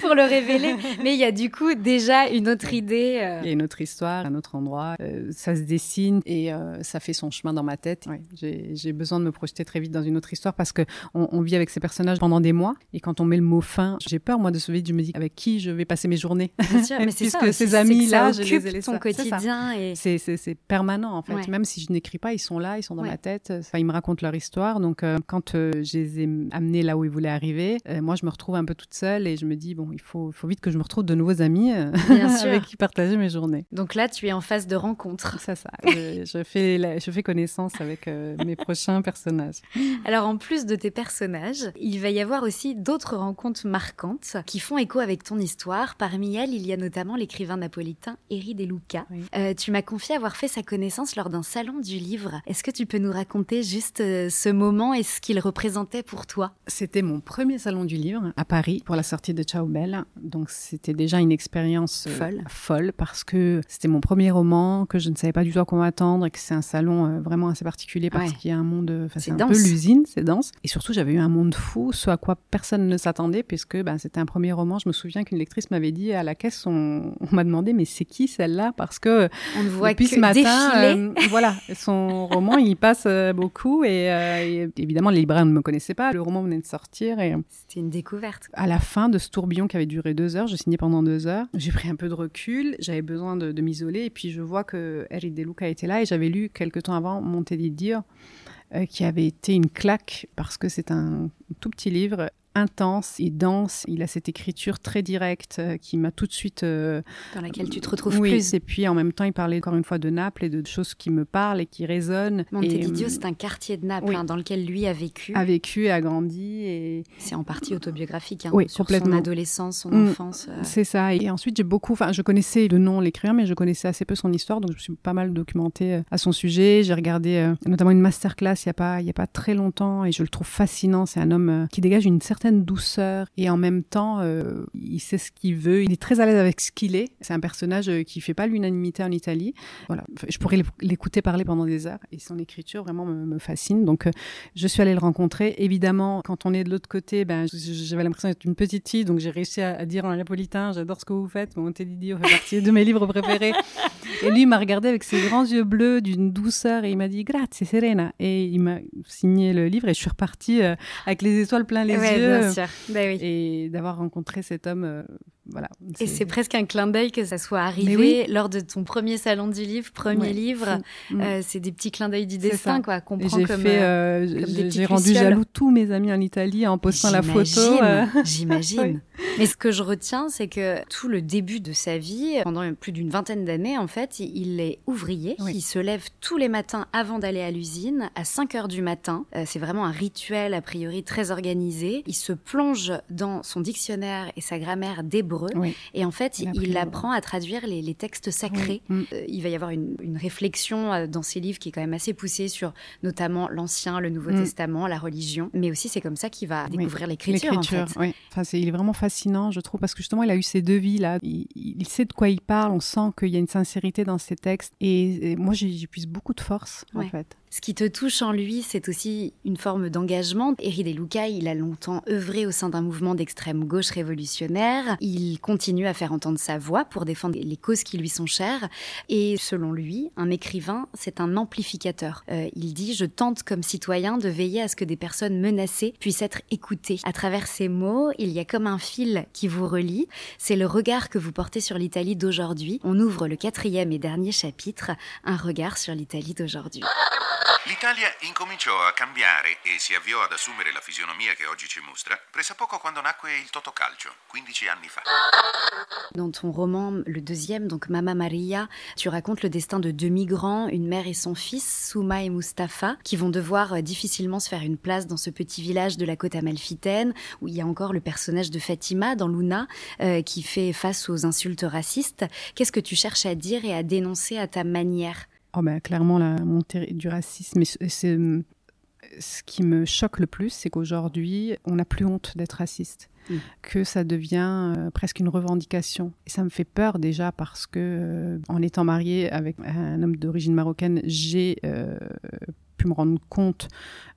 pour le révéler Mais il y a du coup déjà une autre idée. euh, Il y a une autre histoire, un autre endroit. Euh, ça se dessine et euh, ça fait son chemin dans ma tête. Ouais, j'ai j'ai besoin de me projeter très vite dans une autre histoire parce que on, on vit avec ces personnages pendant des mois et quand on met le mot fin, j'ai peur moi de ce vide. Je me dis avec qui je vais passer mes journées. Bien sûr, mais c'est ça ces amis-là, je les ai ton quotidien et C'est- permanent en fait. Ouais. Même si je n'écris pas, ils sont là, ils sont dans Ouais. ma tête. Enfin, ils me racontent leur histoire. Donc euh, quand euh, je les ai amenés là où ils voulaient arriver, euh, moi je me retrouve un peu toute seule et je me dis bon, il faut, vite que je me retrouve de nouveaux amis euh, avec qui partager mes journées. donc là tu es en phase de rencontre. C'est ça. je, je fais la- je fais connaissance avec euh, mes prochains personnages. Alors en plus de tes personnages, il va y avoir aussi d'autres rencontres marquantes qui font écho avec ton histoire. Parmi elles, il y a notamment l'écrivain napolitain Eri De Luca. Oui. Euh, tu m'as confié avoir fait sa connaissance lors d'un salon du livre. Est-ce que tu peux nous raconter juste euh, ce moment et ce qu'il représentait pour toi? C'était mon premier salon du livre à Paris pour la sortie de Ciao Belle. Donc c'était déjà une expérience euh, Folle. folle parce que c'était mon premier roman, que je ne savais pas du tout à quoi m'attendre et que c'est un salon euh, vraiment assez particulier parce Ouais. qu'il y a un monde, C'est un peu l'usine, c'est dense. Et surtout j'avais eu un monde fou, ce à quoi personne ne s'attendait puisque ben, c'était un premier roman. Je me souviens qu'une une lectrice m'avait dit à la caisse, on, m'a demandé mais c'est qui celle-là? Parce que on ne voit depuis que ce matin, défiler. voilà, son roman il passe beaucoup et, et, évidemment les libraires ne me connaissaient pas. Le roman venait de sortir et c'était une découverte. À la fin de ce tourbillon qui avait duré deux heures, je signais pendant deux heures. J'ai pris un peu de recul, j'avais besoin de, de m'isoler et puis je vois que Eric Deluca était là et j'avais lu quelque temps avant Monte di Dio euh, qui avait été une claque parce que c'est un tout petit livre intense et dense. Il a cette écriture très directe euh, qui m'a tout de suite. Euh, dans laquelle tu te retrouves oui, plus. Et puis en même temps, il parlait encore une fois de Naples et de choses qui me parlent et qui résonnent. Montevideo, et, c'est un quartier de Naples hein, dans lequel lui a vécu. A vécu et a grandi. Et... C'est en partie autobiographique hein, oui, sur complètement. son adolescence, son mmh, enfance. Euh... C'est ça. Et ensuite, j'ai beaucoup. Enfin, je connaissais le nom, l'écrivain, mais je connaissais assez peu son histoire, donc je me suis pas mal documentée à son sujet. J'ai regardé euh, notamment une masterclass il y a pas il y a pas très longtemps et je le trouve fascinant. C'est un homme qui dégage une certaine douceur et en même temps, euh, il sait ce qu'il veut. Il est très à l'aise avec ce qu'il est. C'est un personnage euh, qui fait pas l'unanimité en Italie. Voilà, je pourrais l'écouter parler pendant des heures et son écriture vraiment me, me fascine. Donc, euh, je suis allée le rencontrer. Évidemment, quand on est de l'autre côté, ben, j'avais l'impression d'être une petite fille, donc j'ai réussi à, à, dire en napolitain, j'adore ce que vous faites. Mon Teddy fait partie de mes livres préférés. Et lui, il m'a regardé avec ses grands yeux bleus d'une douceur et il m'a dit grazie Serena. Et il m'a signé le livre et je suis repartie euh, avec les étoiles plein les ouais, yeux. Bien sûr. Ben oui. Et d'avoir rencontré cet homme, euh, voilà. Et c'est presque un clin d'œil que ça soit arrivé oui. lors de ton premier salon du livre, premier ouais. livre. Mmh. Euh, c'est des petits clins d'œil du destin, quoi. Qu'on prend j'ai comme. Fait, euh, j'ai rendu jaloux tous mes amis en Italie en postant la photo. euh. J'imagine. oui. Mais ce que je retiens, c'est que tout le début de sa vie, pendant plus d'une vingtaine d'années, en fait, il est ouvrier. Oui. Il se lève tous les matins avant d'aller à l'usine, à 5 heures du matin. Euh, c'est vraiment un rituel, a priori, très organisé. Il se plonge dans son dictionnaire et sa grammaire Oui. Et en fait, Il il, apprend. à traduire les, les textes sacrés. Oui. Euh, il va y avoir une, une réflexion euh, dans ses livres qui est quand même assez poussée sur notamment l'Ancien, le Nouveau Mm. Testament, la religion. Mais aussi, c'est comme ça qu'il va découvrir l'écriture, en L'écriture, fait. oui. Enfin, c'est, il est vraiment fascinant, je trouve, parce que justement, il a eu ces deux vies là. Il, il sait de quoi il parle. On sent qu'il y a une sincérité dans ses textes. Et, et moi, j'y, puise beaucoup de force, en fait. Ce qui te touche en lui, c'est aussi une forme d'engagement. Eri De Luca, il a longtemps œuvré au sein d'un mouvement d'extrême gauche révolutionnaire. Il continue à faire entendre sa voix pour défendre les causes qui lui sont chères. Et selon lui, un écrivain, c'est un amplificateur. Euh, il dit Je tente comme citoyen de veiller à ce que des personnes menacées puissent être écoutées. À travers ces mots, il y a comme un fil qui vous relie. C'est le regard que vous portez sur l'Italie d'aujourd'hui. On ouvre le quatrième et dernier chapitre, un regard sur l'Italie d'aujourd'hui. L'Italia incominciò a cambiare e si avviò ad assumere la fisionomia che oggi ci mostra pressappoco quando nacque il Totocalcio, 15 anni fa. Dans ton roman, le deuxième, donc Mama Maria, tu racontes le destin de deux migrants, une mère et son fils, Souma et Mustapha, qui vont devoir euh, difficilement se faire une place dans ce petit village de la côte amalfitaine, où il y a encore le personnage de Fatima dans Luna, euh, qui fait face aux insultes racistes. Qu'est-ce que tu cherches à dire et à dénoncer à ta manière? Oh ben, clairement, la montée du racisme, c'est, c'est, ce qui me choque le plus, c'est qu'aujourd'hui, on n'a plus honte d'être raciste. Mm. que ça devient euh, presque une revendication. Et ça me fait peur déjà parce que, euh, en étant mariée avec un homme d'origine marocaine, j'ai euh, pu me rendre compte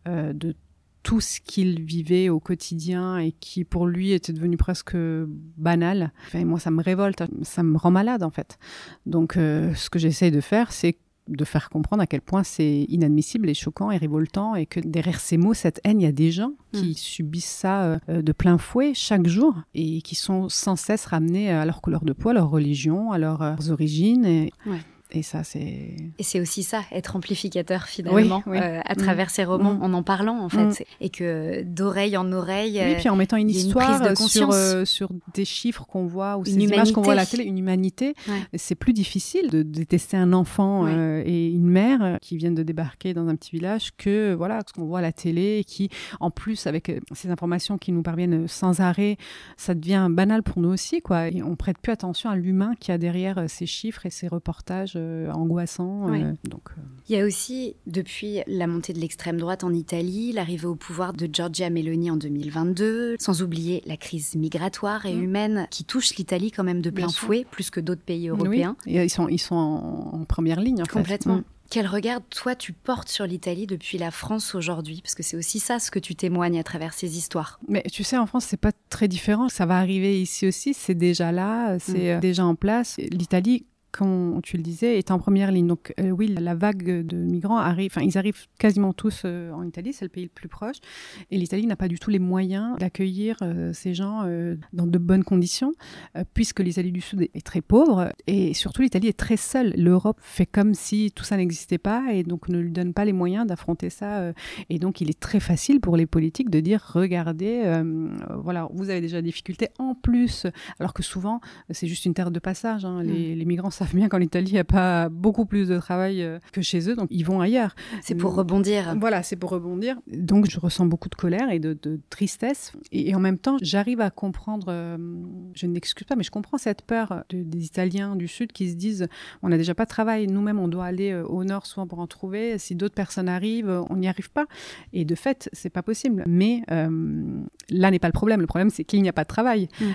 de tout ce qu'il vivait au quotidien et qui pour lui était devenu presque banal. Enfin, moi, ça me révolte, ça me rend malade en fait. Donc, ce que j'essaye de faire, c'est de faire comprendre à quel point c'est inadmissible et choquant et révoltant et que derrière ces mots, cette haine, il y a des gens qui Mm. subissent ça euh, de plein fouet chaque jour et qui sont sans cesse ramenés à leur couleur de peau, à leur religion, à leurs euh, origines. Et, Ouais. Et ça, c'est... Et c'est aussi ça, être amplificateur finalement, Oui, oui. euh, à travers ses romans, Mm. en en parlant en fait. Mm. Et que d'oreille en oreille, Oui, euh, puis en mettant une histoire prise de sur, conscience. euh, sur des chiffres qu'on voit ou ces Une images qu'on voit à la télé, une humanité, Ouais. c'est plus difficile de détester un enfant Ouais. euh, et une mère euh, qui viennent de débarquer dans un petit village que voilà ce qu'on voit à la télé et qui, en plus, avec euh, ces informations qui nous parviennent sans arrêt, ça devient banal pour nous aussi, quoi. Et on prête plus attention à l'humain qui a derrière euh, ces chiffres et ces reportages euh, angoissants. euh, donc, euh, Il y a aussi, depuis la montée de l'extrême droite en Italie, l'arrivée au pouvoir de Giorgia Meloni en 2022, sans oublier la crise migratoire et Mm. humaine qui touche l'Italie quand même de Bien plein sûr. fouet, plus que d'autres pays européens. oui, et ils sont, ils sont en, en première ligne, en fait. Complètement. Mm. Quel regard, toi, tu portes sur l'Italie depuis la France aujourd'hui? Parce que c'est aussi ça ce que tu témoignes à travers ces histoires. Mais tu sais, en France, c'est pas très différent. Ça va arriver ici aussi. C'est déjà là, c'est mm. déjà en place. L'Italie, comme tu le disais, est en première ligne. Donc euh, oui, la vague de migrants arrive, enfin ils arrivent quasiment tous euh, en Italie, c'est le pays le plus proche, et l'Italie n'a pas du tout les moyens d'accueillir euh, ces gens dans de bonnes conditions, puisque l'Italie du Sud est, très pauvre, et surtout l'Italie est très seule. L'Europe fait comme si tout ça n'existait pas, et donc ne lui donne pas les moyens d'affronter ça. et donc il est très facile pour les politiques de dire, regardez, voilà, vous avez déjà des difficultés en plus, alors que souvent c'est juste une terre de passage. Hein, les, mm. les migrants savent bien qu'en Italie, il n'y a pas beaucoup plus de travail euh, que chez eux, donc ils vont ailleurs. C'est pour rebondir. Voilà, c'est pour rebondir. Donc je ressens beaucoup de colère et de, tristesse. Et, en même temps, j'arrive à comprendre, euh, je n'excuse pas, mais je comprends cette peur des Italiens du Sud qui se disent, on n'a déjà pas de travail, nous-mêmes, on doit aller euh, au Nord souvent pour en trouver. Si d'autres personnes arrivent, on n'y arrive pas. Et de fait, c'est pas possible. Mais là n'est pas le problème. Le problème, c'est qu'il n'y a pas de travail. Mm.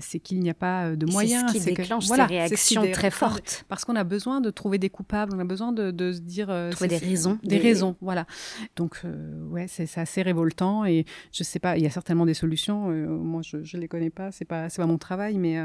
c'est qu'il n'y a pas de moyens. C'est ce qui déclenche ces réactions très fortes parce qu'on a besoin de trouver des coupables, on a besoin de, de se dire. Euh, trouver des raisons. Des, raisons, voilà. Donc, euh, ouais, c'est assez révoltant et je sais pas, il y a certainement des solutions. Euh, moi, je ne les connais pas, c'est pas, pas mon travail, mais.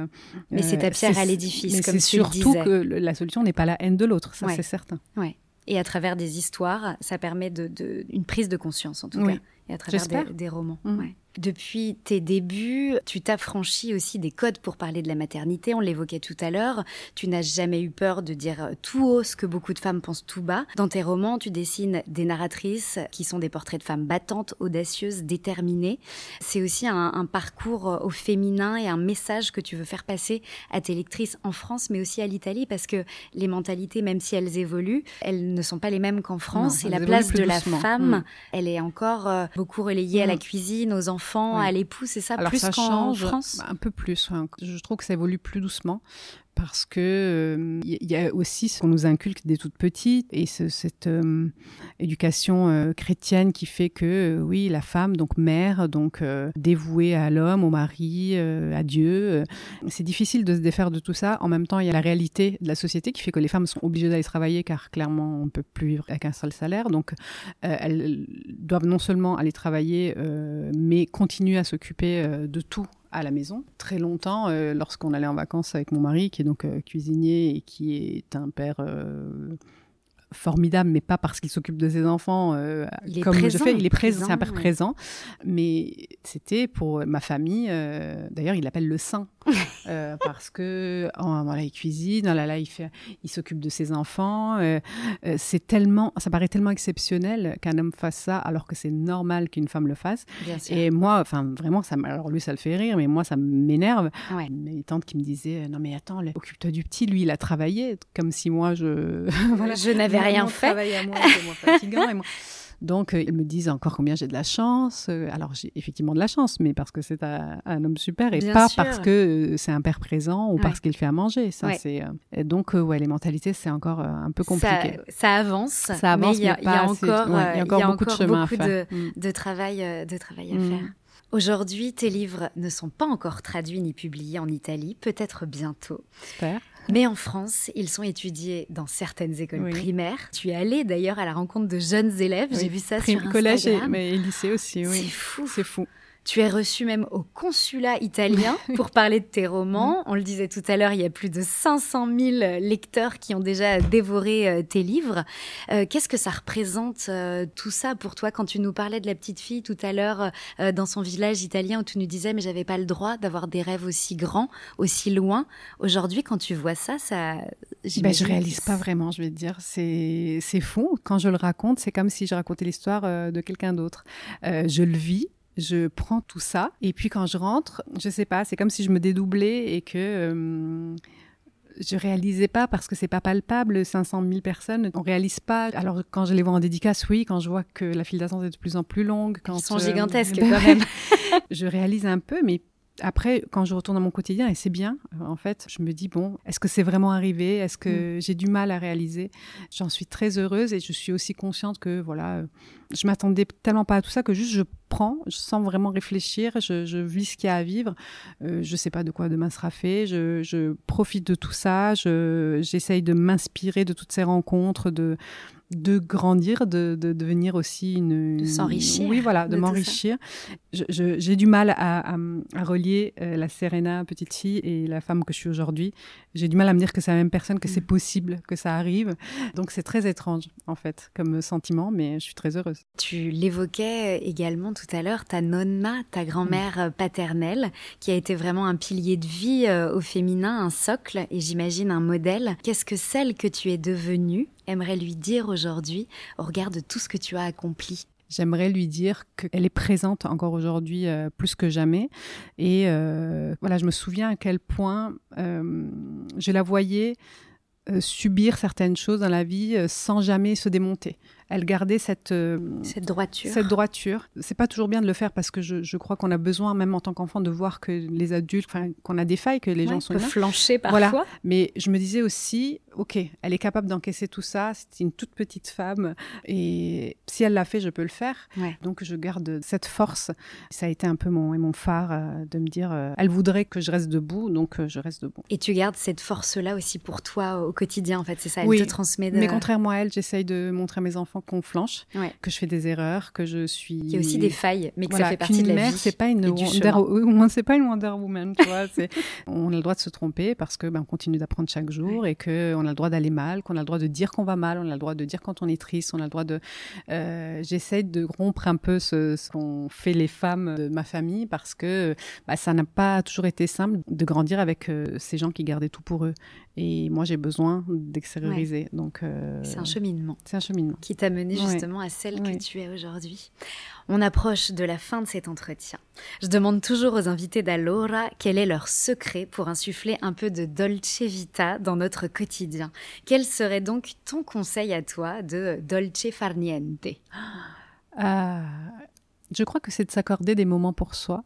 mais c'est ta pierre à l'édifice, comme tu surtout que la solution n'est pas la haine de l'autre, ça c'est certain. Ouais. Et à travers des histoires, ça permet de, de une prise de conscience en tout cas, et à travers des, romans. Mmh. Ouais. Depuis tes débuts, tu t'affranchis aussi des codes pour parler de la maternité. On l'évoquait tout à l'heure. Tu n'as jamais eu peur de dire tout haut ce que beaucoup de femmes pensent tout bas. Dans tes romans, tu dessines des narratrices qui sont des portraits de femmes battantes, audacieuses, déterminées. C'est aussi un, parcours au féminin et un message que tu veux faire passer à tes lectrices en France, mais aussi à l'Italie, parce que les mentalités, même si elles évoluent, elles ne sont pas les mêmes qu'en France. et la place de la femme, mm. elle est encore beaucoup relayée à la mm. cuisine, aux enfants à l'époux, c'est ça plus qu'en France? Un peu plus. Je trouve que ça évolue plus doucement parce que il euh, y a aussi ce qu'on nous inculque dès toute petite et cette euh, éducation euh, chrétienne qui fait que oui la femme donc mère donc dévouée à l'homme au mari à Dieu c'est difficile de se défaire de tout ça. En même temps il y a la réalité de la société qui fait que les femmes sont obligées d'aller travailler car clairement on peut plus vivre avec un seul salaire. Donc elles doivent non seulement aller travailler mais continuer à s'occuper de tout à la maison. Très longtemps, euh, lorsqu'on allait en vacances avec mon mari, qui est donc euh, cuisinier et qui est un père euh, formidable, mais pas parce qu'il s'occupe de ses enfants euh, comme je fais. Il est présent, c'est un père présent. Mais c'était pour ma famille. Euh, d'ailleurs, il l'appelle le saint euh, parce que oh, voilà, il cuisine, oh là là, il fait, il s'occupe de ses enfants. c'est tellement, ça paraît tellement exceptionnel qu'un homme fasse ça, alors que c'est normal qu'une femme le fasse. Et moi, enfin, vraiment, ça, alors lui, ça le fait rire, mais moi, ça m'énerve. Ouais. Mes tantes qui me disaient, non mais attends, occupe-toi du petit. Lui, il a travaillé, comme si moi, je, voilà, je n'avais rien fait. Travail à moi, c'est moins fatigant. et moi... Donc, euh, ils me disent encore combien j'ai de la chance. Euh, alors, j'ai effectivement de la chance, mais parce que c'est un, homme super et pas parce que euh, c'est un père présent ou parce qu'il fait à manger. Ça, c'est, donc, ouais, les mentalités, c'est encore un peu compliqué. Ça, avance. Ça avance, mais il y, a encore, y a encore beaucoup de chemin à faire. De, mm. de, travail, de travail à mm. faire. Aujourd'hui, tes livres ne sont pas encore traduits ni publiés en Italie, peut-être bientôt. J'espère. Mais en France, ils sont étudiés dans certaines écoles primaires. Tu es allée d'ailleurs à la rencontre de jeunes élèves. J'ai vu ça sur Instagram. Collège et, mais lycée aussi, oui. C'est fou. C'est fou. Tu es reçu même au consulat italien pour parler de tes romans. On le disait tout à l'heure, il y a plus de 500 000 lecteurs qui ont déjà dévoré euh, tes livres. Euh, qu'est-ce que ça représente euh, tout ça pour toi? Quand tu nous parlais de la petite fille tout à l'heure dans son village italien où tu nous disais mais j'avais pas le droit d'avoir des rêves aussi grands, aussi loin. Aujourd'hui, quand tu vois ça, ça, ben, je réalise pas vraiment, je vais te dire. C'est c'est fou. Quand je le raconte, c'est comme si je racontais l'histoire de quelqu'un d'autre. je le vis je prends tout ça et puis quand je rentre, je sais pas, c'est comme si je me dédoublais et que euh, je réalisais pas parce que c'est pas palpable 500 000 personnes on réalise pas. Alors quand je les vois en dédicace oui quand je vois que la file d'attente est de plus en plus longue quand ils sont gigantesques quand même. Je réalise un peu mais après, quand je retourne dans mon quotidien, et c'est bien, euh, en fait, je me dis, bon, est-ce que c'est vraiment arrivé? Est-ce que mm. j'ai du mal à réaliser? J'en suis très heureuse et je suis aussi consciente que, voilà, euh, je m'attendais tellement pas à tout ça que juste je prends sans vraiment réfléchir. Je, je vis ce qu'il y a à vivre. Euh, je sais pas de quoi demain sera fait. Je, je profite de tout ça. Je, j'essaye de m'inspirer de toutes ces rencontres, de, de grandir, de, de devenir aussi une... De s'enrichir. Oui, voilà, de, m'enrichir. J'ai du mal à, à, à relier euh, la Serena, petite fille, et la femme que je suis aujourd'hui. J'ai du mal à me dire que c'est la même personne, que c'est Mm. possible, que ça arrive. Donc c'est très étrange, en fait, comme sentiment, mais je suis très heureuse. Tu l'évoquais également tout à l'heure, ta nonna, ta grand-mère euh, paternelle, qui a été vraiment un pilier de vie euh, au féminin, un socle et j'imagine un modèle. Qu'est-ce que celle que tu es devenue aimerait lui dire aujourd'hui au regard de tout ce que tu as accompli? J'aimerais lui dire qu'elle est présente encore aujourd'hui euh, plus que jamais. Et euh, voilà, je me souviens à quel point euh, je la voyais euh, subir certaines choses dans la vie euh, sans jamais se démonter. Elle gardait cette, euh, Cette droiture. cette droiture. C'est pas toujours bien de le faire parce que je, je crois qu'on a besoin, même en tant qu'enfant, de voir que les adultes, qu'on a des failles, que les Ouais, gens sont peut flancher parfois. Voilà. Mais je me disais aussi, ok, elle est capable d'encaisser tout ça. C'est une toute petite femme et si elle l'a fait, je peux le faire. Ouais. Donc je garde cette force. Ça a été un peu mon, mon phare euh, de me dire, euh, elle voudrait que je reste debout, donc euh, je reste debout. Et tu gardes cette force-là aussi pour toi au quotidien, en fait, c'est ça, elle Oui, te transmet de... Mais contrairement à elle, j'essaye de montrer à mes enfants qu'on flanche, Ouais. que je fais des erreurs, que je suis. Il y a aussi des failles, mais que Voilà, ça fait partie de la mère, vie. c'est pas une Wonder, oui, c'est pas une Wonder Woman, tu vois. on a le droit de se tromper parce que ben, on continue d'apprendre chaque jour et que on a le droit d'aller mal, qu'on a le droit de dire qu'on va mal, on a le droit de dire quand on est triste, on a le droit de. Euh, J'essaie de rompre un peu ce, ce qu'ont fait les femmes de ma famille parce que bah, ça n'a pas toujours été simple de grandir avec euh, ces gens qui gardaient tout pour eux. Et moi, j'ai besoin d'extérioriser. Donc, euh, C'est un cheminement. C'est un cheminement. qui t'a mené Ouais. justement à celle Ouais. que tu es aujourd'hui. On approche de la fin de cet entretien. Je demande toujours aux invités d'Allora quel est leur secret pour insuffler un peu de dolce vita dans notre quotidien? Quel serait donc ton conseil à toi de dolce far niente? Ah, je crois que c'est de s'accorder des moments pour soi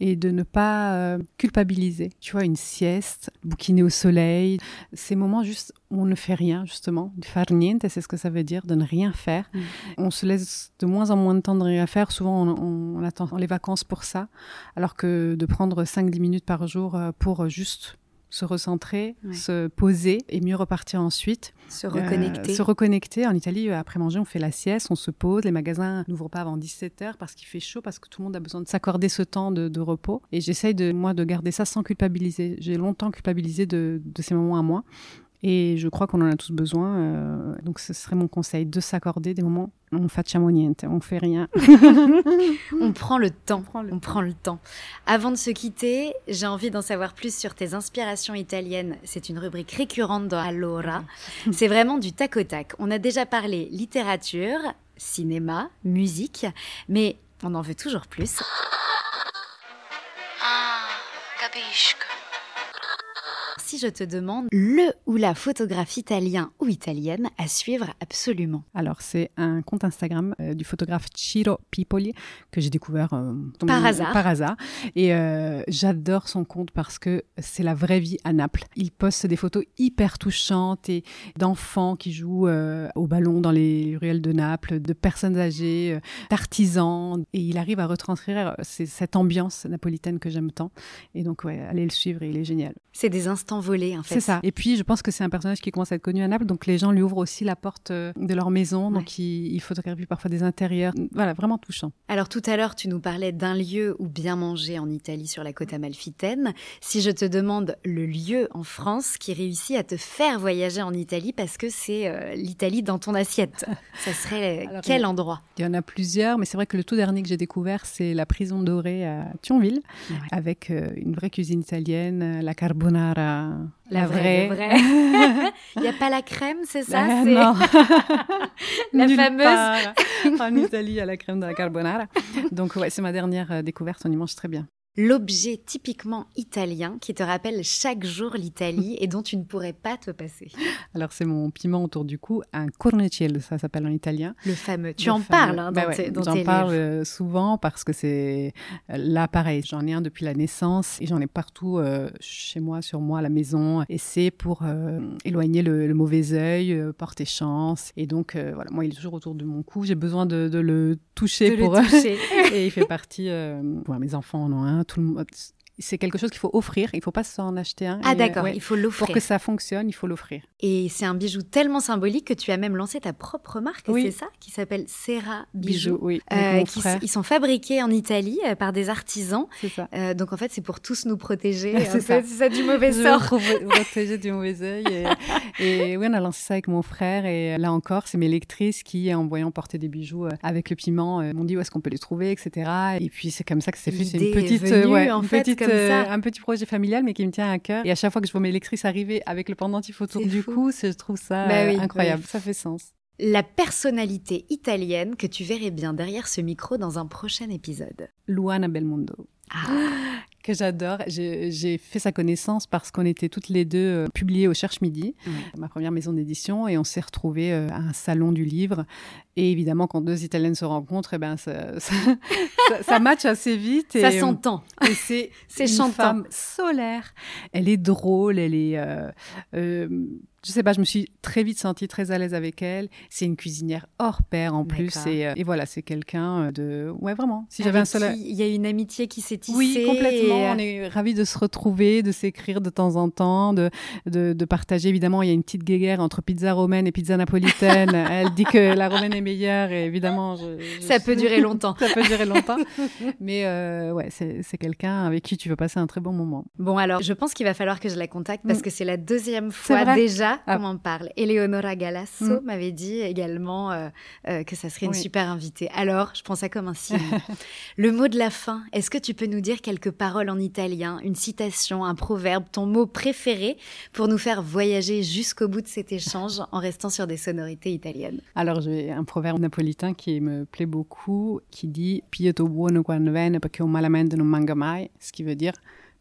et de ne pas euh, culpabiliser. Tu vois, une sieste, bouquiner au soleil, ces moments juste où on ne fait rien, justement. Far niente, c'est ce que ça veut dire, de ne rien faire. Mm. On se laisse de moins en moins de temps de rien faire. Souvent, on, on- on attend les vacances pour ça, alors que de prendre 5-10 minutes par jour euh, pour juste se recentrer, Ouais. se poser et mieux repartir ensuite. Se reconnecter. Euh, se reconnecter. En Italie, euh, après manger, on fait la sieste, on se pose. Les magasins n'ouvrent pas avant 17 heures parce qu'il fait chaud, parce que tout le monde a besoin de s'accorder ce temps de, de repos. Et j'essaye de, moi, de garder ça sans culpabiliser. J'ai longtemps culpabilisé de, de ces moments à moi. Et je crois qu'on en a tous besoin. euh, donc, ce serait mon conseil de s'accorder des moments. On facciamo niente, on fait rien. On prend le temps. On prend le temps. Avant de se quitter, j'ai envie d'en savoir plus sur tes inspirations italiennes. C'est une rubrique récurrente dans Allora. C'est vraiment du tac au tac. On a déjà parlé littérature, cinéma, musique, mais on en veut toujours plus. Ah, capisco. Si je te demande le ou la photographe italien ou italienne à suivre absolument. Alors, c'est un compte Instagram euh, du photographe Ciro Pipoli que j'ai découvert euh, Par mon- hasard. Par hasard. Et euh, j'adore son compte parce que c'est la vraie vie à Naples. Il poste des photos hyper touchantes et d'enfants qui jouent au ballon dans les ruelles de Naples, de personnes âgées, d'artisans. Et il arrive à retranscrire cette ambiance napolitaine que j'aime tant. Et donc, ouais, allez le suivre, il est génial. C'est des instants volés en fait. C'est ça. Et puis, je pense que c'est un personnage qui commence à être connu à Naples, donc les gens lui ouvrent aussi la porte euh, de leur maison, donc il, il photographie parfois des intérieurs. Voilà, vraiment touchant. Alors tout à l'heure, tu nous parlais d'un lieu où bien manger en Italie sur la côte amalfitaine. Si je te demande le lieu en France qui réussit à te faire voyager en Italie parce que c'est euh, l'Italie dans ton assiette, ça serait Alors, quel endroit? Il y en a plusieurs, mais c'est vrai que le tout dernier que j'ai découvert, c'est la prison dorée à Thionville, avec euh, une vraie cuisine italienne, euh, la carbonara, la, vraie. Il n'y a pas la crème, c'est ça? La- non. La Nulle fameuse? part en Italie, à la crème de la carbonara. Donc ouais, c'est ma dernière euh, découverte, on y mange très bien. L'objet typiquement italien qui te rappelle chaque jour l'Italie et dont tu ne pourrais pas te passer. Alors c'est mon piment autour du cou, un corniciello, ça s'appelle en italien. Le fameux. Tu en parles hein, dans, bah tes, dans J'en parle euh, souvent parce que c'est euh, là pareil. J'en ai un depuis la naissance et j'en ai partout euh, chez moi, sur moi, à la maison. Et c'est pour éloigner le, mauvais œil, porter chance. Et donc voilà, moi il est toujours autour de mon cou. J'ai besoin de, le toucher pour. et il fait partie. mes enfants en ont un. Tout le monde c'est quelque chose qu'il faut offrir. Il ne faut pas s'en acheter un. Ah d'accord, il faut l'offrir. Pour que ça fonctionne, il faut l'offrir. Et c'est un bijou tellement symbolique que tu as même lancé ta propre marque, c'est ça Qui s'appelle Serra Bijoux. oui. Euh, qui, ils sont fabriqués en Italie euh, par des artisans. C'est ça. Euh, donc en fait, c'est pour tous nous protéger. c'est ça. ça. du mauvais sort. protéger du mauvais œil. Et, et, oui, on a lancé ça avec mon frère. Et là encore, c'est mes lectrices qui, en voyant porter des bijoux avec le piment, m'ont dit où est-ce qu'on peut les trouver, etc. Et puis c'est comme ça que c'est fait. C'est une petite, venue, en fait, petite euh, un petit projet familial, mais qui me tient à cœur. Et à chaque fois que je vois mes lectrices arriver avec le pendentif autour du cou, je trouve ça bah euh, incroyable. Ça fait sens. La personnalité italienne que tu verrais bien derrière ce micro dans un prochain épisode. Luana Belmondo. Ah. que j'adore. J'ai fait sa connaissance parce qu'on était toutes les deux euh, publiées au Cherche Midi, ma première maison d'édition, et on s'est retrouvés euh, à un salon du livre. Et évidemment, quand deux Italiennes se rencontrent, eh ben, ça, ça, ça, match assez vite. Et, ça s'entend. Et c'est une femme solaire. Elle est drôle, elle est... Euh, je sais pas, je me suis très vite sentie très à l'aise avec elle. C'est une cuisinière hors pair en plus. Et, et, voilà, c'est quelqu'un de. Ouais, vraiment. Si j'avais un seul. Il y a une amitié qui s'est tissée. Oui, complètement. On est ravis de se retrouver, de s'écrire de temps en temps, de, de, de, partager. Évidemment, il y a une petite guéguerre entre pizza romaine et pizza napolitaine. elle dit que la romaine est meilleure et évidemment. Je, ça peut durer longtemps. ça peut durer longtemps. Mais euh, ouais, c'est quelqu'un avec qui tu veux passer un très bon moment. Bon, alors, je pense qu'il va falloir que je la contacte parce mm. que c'est la deuxième fois déjà ah. qu'on en parle. Eleonora Galasso mm. m'avait dit également euh, euh, que ça serait une super invitée. Alors, je prends ça comme un signe. Le mot de la fin, est-ce que tu peux nous dire quelques paroles en italien, une citation, un proverbe, ton mot préféré pour nous faire voyager jusqu'au bout de cet échange en restant sur des sonorités italiennes? Alors, j'ai un proverbe napolitain qui me plaît beaucoup, qui dit Pieto buono quando viene perché un malamente non manca mai, ce qui veut dire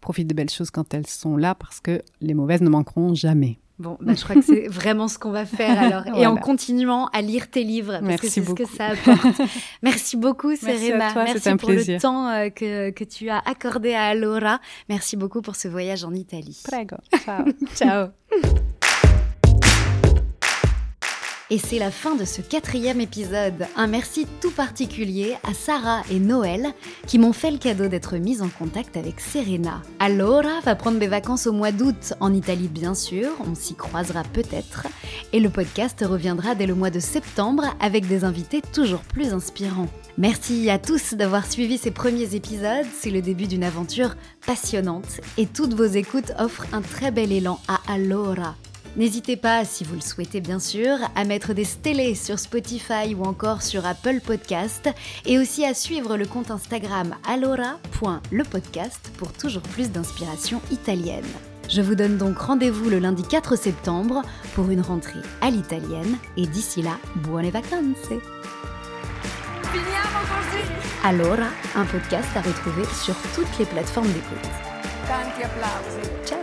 profite des belles choses quand elles sont là parce que les mauvaises ne manqueront jamais. Bon, bah, je crois que c'est vraiment ce qu'on va faire alors. Et en continuant à lire tes livres, parce Merci que c'est ce que ça apporte. Merci beaucoup, Serena. Merci, Merci pour le temps euh, que, que tu as accordé à Alora. Merci beaucoup pour ce voyage en Italie. Prego. Ciao. Ciao. Et c'est la fin de ce quatrième épisode. Un merci tout particulier à Sarah et Noël qui m'ont fait le cadeau d'être mises en contact avec Serena. Allora va prendre des vacances au mois d'août en Italie bien sûr, on s'y croisera peut-être. Et le podcast reviendra dès le mois de septembre avec des invités toujours plus inspirants. Merci à tous d'avoir suivi ces premiers épisodes, c'est le début d'une aventure passionnante et toutes vos écoutes offrent un très bel élan à Allora. N'hésitez pas, si vous le souhaitez bien sûr, à mettre des stélés sur Spotify ou encore sur Apple Podcast et aussi à suivre le compte Instagram alora.lepodcast pour toujours plus d'inspiration italienne. Je vous donne donc rendez-vous le lundi 4 septembre pour une rentrée à l'italienne et d'ici là, buone vacanze Allora, un podcast à retrouver sur toutes les plateformes d'écoute. Tanti applausi. Ciao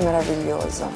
Meraviglioso